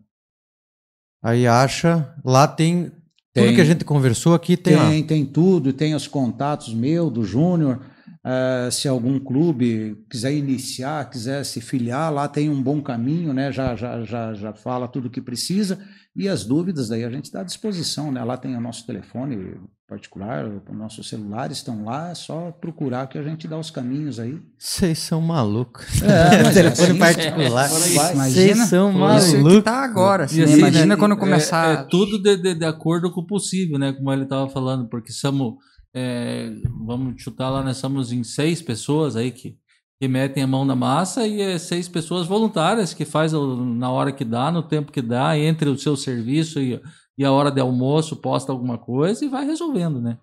Aí acha. Lá tem. Tudo Tem. que a gente conversou aqui tem, lá. Tem, tem tudo, tem os contatos meu, do Júnior. eh, se algum clube quiser iniciar, quiser se filiar, lá tem um bom caminho, né? Já, já, já, já fala tudo o que precisa. E as dúvidas daí a gente está à disposição, né? Lá tem o nosso telefone particular, os nossos celulares estão lá, é só procurar que a gente dá os caminhos aí. Vocês são malucos. É, mas é Telefone assim, particular. Vocês são malucos. tá agora. assim, né? assim, Imagina né, quando é- começar. É, tudo de, de, de acordo com o possível, né? Como ele estava falando, porque somos. é, vamos chutar lá, nós somos em seis pessoas aí que, que metem a mão na massa e é seis pessoas voluntárias que faz na hora que dá, no tempo que dá, entre o seu serviço e, e a hora de almoço, posta alguma coisa e vai resolvendo, né?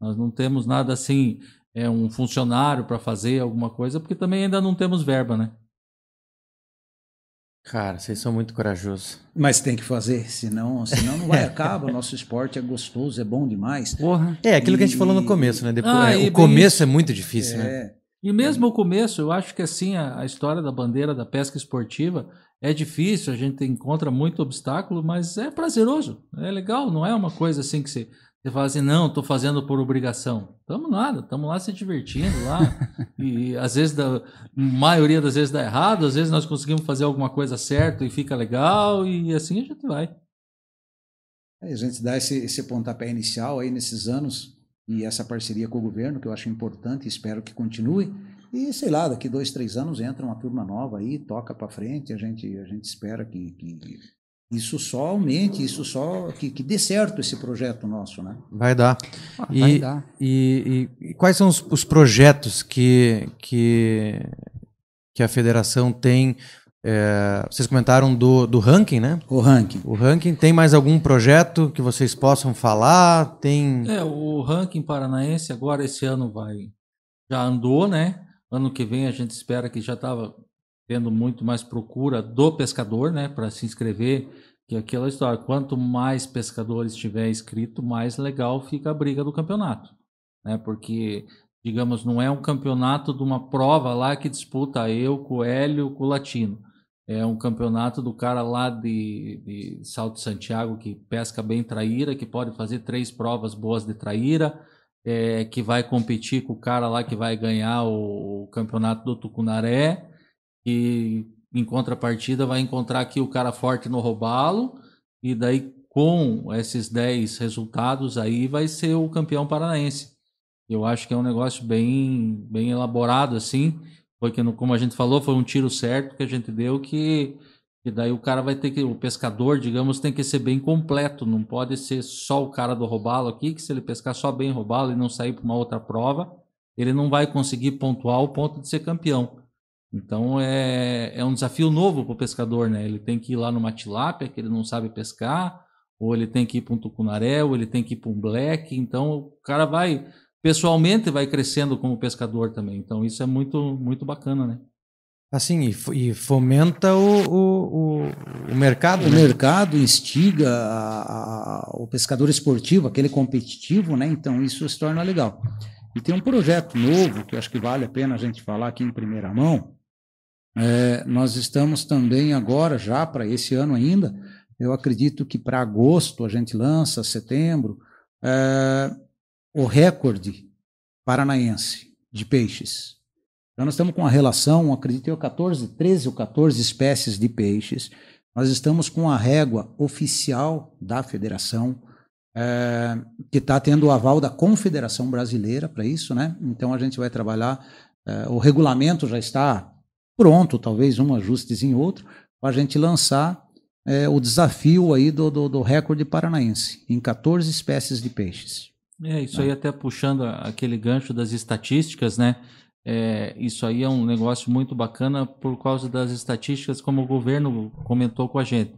Nós não temos nada assim, é um funcionário para fazer alguma coisa, porque também ainda não temos verba, né? Cara, vocês são muito corajosos. Mas tem que fazer, senão, senão não vai acabar. O nosso esporte é gostoso, é bom demais. Porra. É, aquilo que a gente E- falou no começo, né? Depois, Ah, é, e o começo isso. é muito difícil, né? E mesmo o começo, eu acho que assim, a, a história da bandeira da pesca esportiva é difícil, a gente encontra muito obstáculo, mas é prazeroso, é legal, não é uma coisa assim que você, você fala assim, não, estou fazendo por obrigação. Tamo nada, estamos lá se divertindo lá. e às vezes, da maioria das vezes dá errado, às vezes nós conseguimos fazer alguma coisa certa e fica legal, e assim a gente vai. É, A gente dá esse, esse pontapé inicial aí nesses anos e essa parceria com o governo, que eu acho importante e espero que continue. E sei lá, daqui dois, três anos entra uma turma nova aí, toca para frente, a gente, a gente espera que, que isso só aumente, isso só que, que dê certo esse projeto nosso, né? Vai dar. Ah, E- Vai dar. E, e- e quais são os, os projetos que, que, que a federação tem? É, vocês comentaram do, do ranking, né? O ranking. O ranking tem mais algum projeto que vocês possam falar? Tem. É, o ranking paranaense agora esse ano vai já andou, né? Ano que vem a gente espera que já estava tendo muito mais procura do pescador, né, para se inscrever, que é aquela história, quanto mais pescadores tiver inscrito, mais legal fica a briga do campeonato, né? Porque digamos, não é um campeonato de uma prova lá que disputa eu com o Hélio, com o Latino. É um campeonato do cara lá de, de Salto Santiago que pesca bem traíra, que pode fazer três provas boas de traíra. é, que vai competir com o cara lá que vai ganhar o, o campeonato do Tucunaré, e em contrapartida vai encontrar aqui o cara forte no robalo, e daí com esses 10 resultados aí vai ser o campeão paranaense. Eu acho que é um negócio bem, bem elaborado assim, porque como a gente falou, foi um tiro certo que a gente deu que e daí o cara vai ter que, o pescador, digamos, tem que ser bem completo, não pode ser só o cara do robalo aqui, que se ele pescar só bem robalo e não sair para uma outra prova, ele não vai conseguir pontuar o ponto de ser campeão. Então é, é um desafio novo para o pescador, né? Ele tem que ir lá numa tilápia que ele não sabe pescar, ou ele tem que ir para um tucunaré, ou ele tem que ir para um black. Então o cara vai, pessoalmente, vai crescendo como pescador também. Então isso é muito, muito bacana, né? Assim, e, fomenta o, o, o, mercado. O né? mercado instiga a, a, o pescador esportivo, aquele competitivo, né? Então isso se torna legal. E tem um projeto novo que acho que vale a pena a gente falar aqui em primeira mão. É, nós estamos também agora, já para esse ano ainda, eu acredito que para agosto a gente lança, setembro, é, o recorde paranaense de peixes. Então, nós estamos com uma relação, acredito eu, 14, 13 ou 14 espécies de peixes. Nós estamos com a régua oficial da federação, é, que está tendo o aval da Confederação Brasileira para isso, né? Então, a gente vai trabalhar. É, o regulamento já está pronto, talvez um ajustezinho outro, para a gente lançar é, o desafio aí do, do, do, recorde paranaense, em 14 espécies de peixes. É, isso aí até puxando aquele gancho das estatísticas, né? É, isso aí é um negócio muito bacana por causa das estatísticas, como o governo comentou com a gente.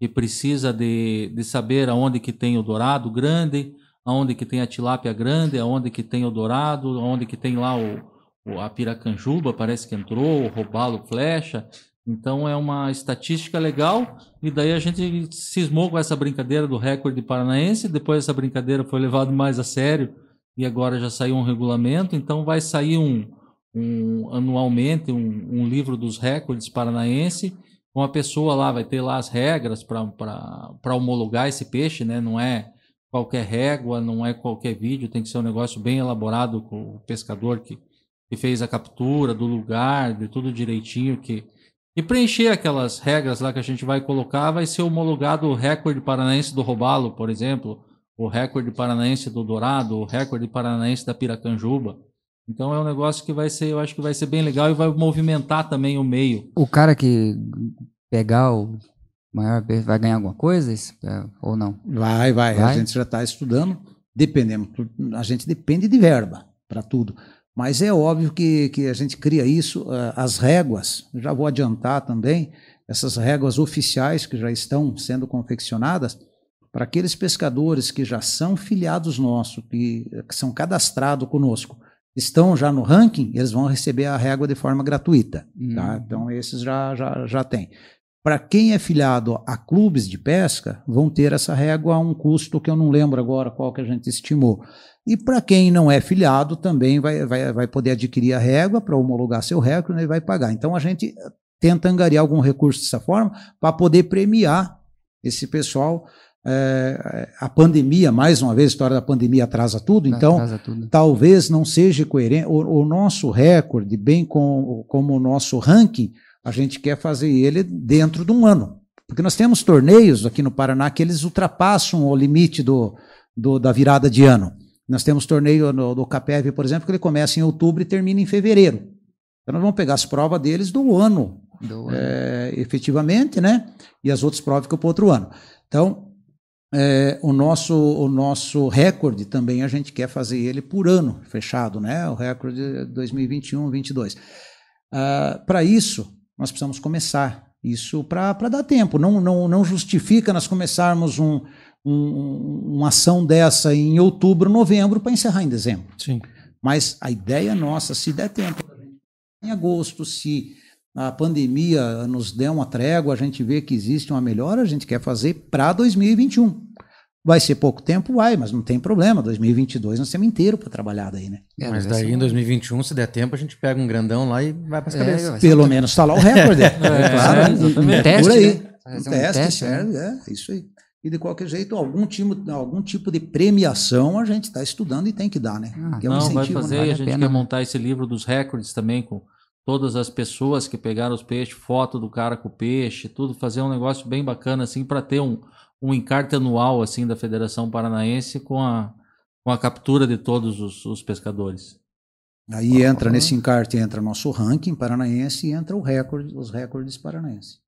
E precisa de, de saber aonde que tem o dourado grande, aonde que tem a tilápia grande, aonde que tem o dourado, aonde que tem lá o, o a piracanjuba, parece que entrou, o robalo flecha. Então é uma estatística legal e daí a gente cismou com essa brincadeira do recorde paranaense, depois essa brincadeira foi levada mais a sério e agora já saiu um regulamento, então vai sair um, um, anualmente um, um, livro dos recordes paranaense. Uma pessoa lá vai ter lá as regras para homologar esse peixe, né? Não é qualquer régua, não é qualquer vídeo, tem que ser um negócio bem elaborado com o pescador que, que fez a captura do lugar, de tudo direitinho que e preencher aquelas regras lá que a gente vai colocar, vai ser homologado o recorde paranaense do robalo, por exemplo, o recorde paranaense do dourado, o recorde paranaense da piracanjuba. Então é um negócio que vai ser, eu acho que vai ser bem legal e vai movimentar também o meio. O cara que pegar o maior vai ganhar alguma coisa é, ou não? Vai, vai, vai. A gente já está estudando, dependendo. A gente depende de verba para tudo. Mas é óbvio que, que a gente cria isso, uh, as réguas, já vou adiantar também, essas réguas oficiais que já estão sendo confeccionadas, para aqueles pescadores que já são filiados nossos, que, que são cadastrados conosco, estão já no ranking, eles vão receber a régua de forma gratuita. Uhum. Tá? Então, esses já, já, já tem. Para quem é filiado a clubes de pesca, vão ter essa régua a um custo que eu não lembro agora qual que a gente estimou. E para quem não é filiado, também vai, vai, vai poder adquirir a régua para homologar seu recorde né, e vai pagar. Então a gente tenta angariar algum recurso dessa forma para poder premiar esse pessoal é, a pandemia, mais uma vez, a história da pandemia atrasa tudo, então atrasa tudo. talvez não seja coerente. O, o nosso recorde, bem com, como o nosso ranking, a gente quer fazer ele dentro de um ano. Porque nós temos torneios aqui no Paraná que eles ultrapassam o limite do, do da virada de ano. Nós temos torneio no, do CAPEV, por exemplo, que ele começa em outubro e termina em fevereiro. Então nós vamos pegar as provas deles do ano, do ano. É, efetivamente, né? E as outras provas ficam para outro ano. Então, é, o, nosso, o nosso recorde também a gente quer fazer ele por ano fechado, né? O recorde 2021, 2022. Uh, para isso, nós precisamos começar isso para dar tempo. Não, não, não justifica nós começarmos um, um, uma ação dessa em outubro, novembro, para encerrar em dezembro. Sim. Mas a ideia nossa, se der tempo, em agosto, se a pandemia nos der uma trégua, a gente vê que existe uma melhora, a gente quer fazer para 2021. Vai ser pouco tempo? Vai, mas não tem problema. 2022 nós temos inteiro para trabalhar daí, né? É, mas daí em 2021, se der tempo, a gente pega um grandão lá e vai para as é, cabeças. Pelo menos está lá o recorde. é, claro, é, um teste, por aí. Né? Um, um teste, teste né? é, isso aí. E de qualquer jeito, algum tipo, algum tipo de premiação a gente está estudando e tem que dar, né? Ah, é um Não, vai incentivo, né? fazer. vale a a gente pena, quer montar esse livro dos recordes também com todas as pessoas que pegaram os peixes, foto do cara com o peixe, tudo, fazer um negócio bem bacana assim para ter um, um encarte anual assim da Federação Paranaense com a, com a captura de todos os, os pescadores. Aí entra nesse encarte, entra nosso ranking paranaense e entra o recorde, os recordes paranaenses.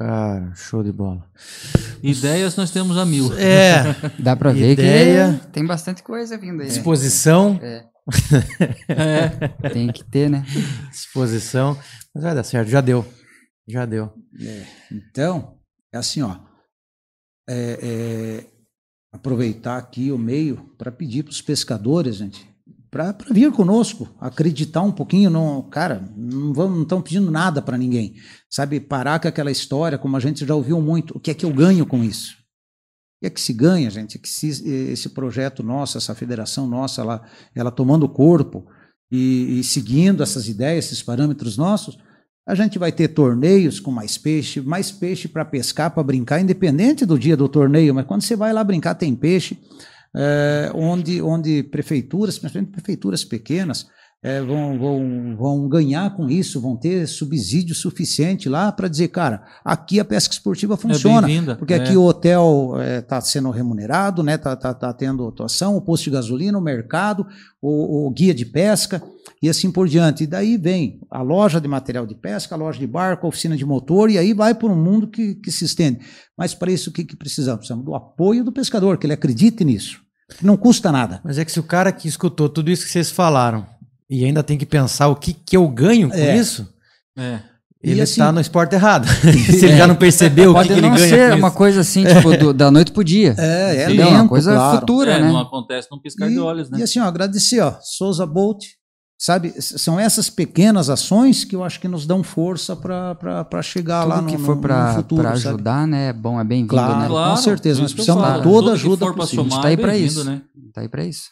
Cara, show de bola. Ideias nós temos a mil. É, Dá pra ver Ideia. que tem bastante coisa vindo aí. né? disposição, É, É, tem que ter, né? disposição. Mas vai dar certo, já deu. Já deu. Então, é assim, ó. é, é, aproveitar aqui o meio para pedir para os pescadores, gente, para vir conosco, acreditar um pouquinho. No, cara, não vamos, não estão pedindo nada para ninguém. Sabe, parar com aquela história, como a gente já ouviu muito. O que é que eu ganho com isso? O que é que se ganha, gente? É que se, esse projeto nosso, essa federação nossa, ela, ela tomando corpo e, e seguindo essas ideias, esses parâmetros nossos, a gente vai ter torneios com mais peixe, mais peixe para pescar, para brincar, independente do dia do torneio, mas quando você vai lá brincar, tem peixe, é, onde, onde prefeituras, principalmente prefeituras pequenas, é, vão, vão, vão ganhar com isso, vão ter subsídio suficiente lá para dizer, cara, aqui a pesca esportiva funciona. bem-vinda, porque é. aqui o hotel está sendo remunerado, né? Tá, tá, tá tendo atuação, o posto de gasolina, o mercado, o, o guia de pesca e assim por diante. E daí vem a loja de material de pesca, a loja de barco, a oficina de motor, e aí vai por um mundo que, que se estende. Mas para isso, o que, que precisamos? Precisamos do apoio do pescador, que ele acredite nisso. Não custa nada. Mas é que se o cara que escutou tudo isso que vocês falaram e ainda tem que pensar o que, que eu ganho com É. isso, é. E ele assim- está no esporte errado. se ele já não percebeu o que, Pode que ele não ganha ser com uma isso. coisa assim, tipo, do- da noite pro dia. É, é lento, uma coisa claro. futura, É, né? não acontece num piscar de olhos, né? E assim, ó, agradecer, ó, Souza Bolt, sabe? São essas pequenas ações que eu acho que nos dão força para chegar lá Tudo no, que no- for no pra, futuro, pra sabe? ajudar, né? É bom, é bem-vindo, Claro, né? com certeza, nós precisamos dar toda Tudo que ajuda for possível. somar Tá aí é pra bem-vindo, isso. né? Tá aí pra isso.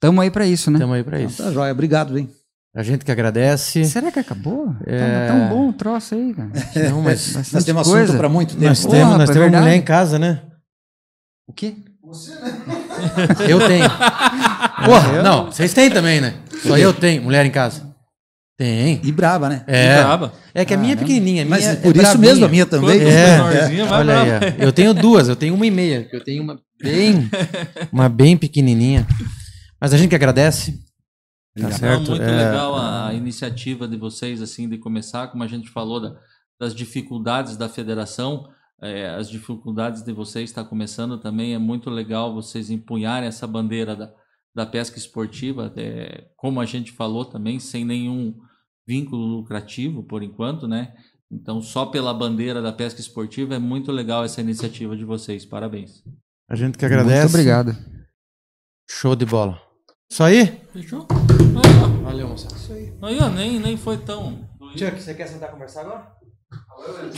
Tamo aí pra isso, né? Estamos aí para isso. Tá joia, obrigado, hein? A gente que agradece. Será que acabou? É. Tá tão bom o troço aí, cara. Não, mas Nós temos coisa. assunto para muito tempo. nós Porra, temos, nós rapaz, temos mulher em casa, né? O quê? Eu tenho. Porra, não, vocês têm também, né? Só eu tenho mulher em casa. Tem. E braba, né? É. braba. É que a minha é pequenininha. a Mas minha por é isso mesmo a minha também. Quanto É, menorzinha, Olha aí, ó. eu tenho duas, eu tenho uma e meia. Eu tenho uma bem, uma bem pequenininha. Mas a gente que agradece. Tá Não, certo? muito É, legal a, iniciativa de vocês, assim, de começar, como a gente falou, da- das dificuldades da federação, é, as dificuldades de vocês estar começando também, é muito legal vocês empunharem essa bandeira da, da pesca esportiva, é, como a gente falou também, sem nenhum vínculo lucrativo, por enquanto, né? Então, só pela bandeira da pesca esportiva é muito legal essa iniciativa de vocês. Parabéns. A gente que agradece. Muito obrigado. Show de bola. Isso aí? Fechou? Aí, ó. Valeu, moça. Isso aí. Aí, ó, nem, nem foi tão. Chuck, você quer sentar a conversar agora? Agora eu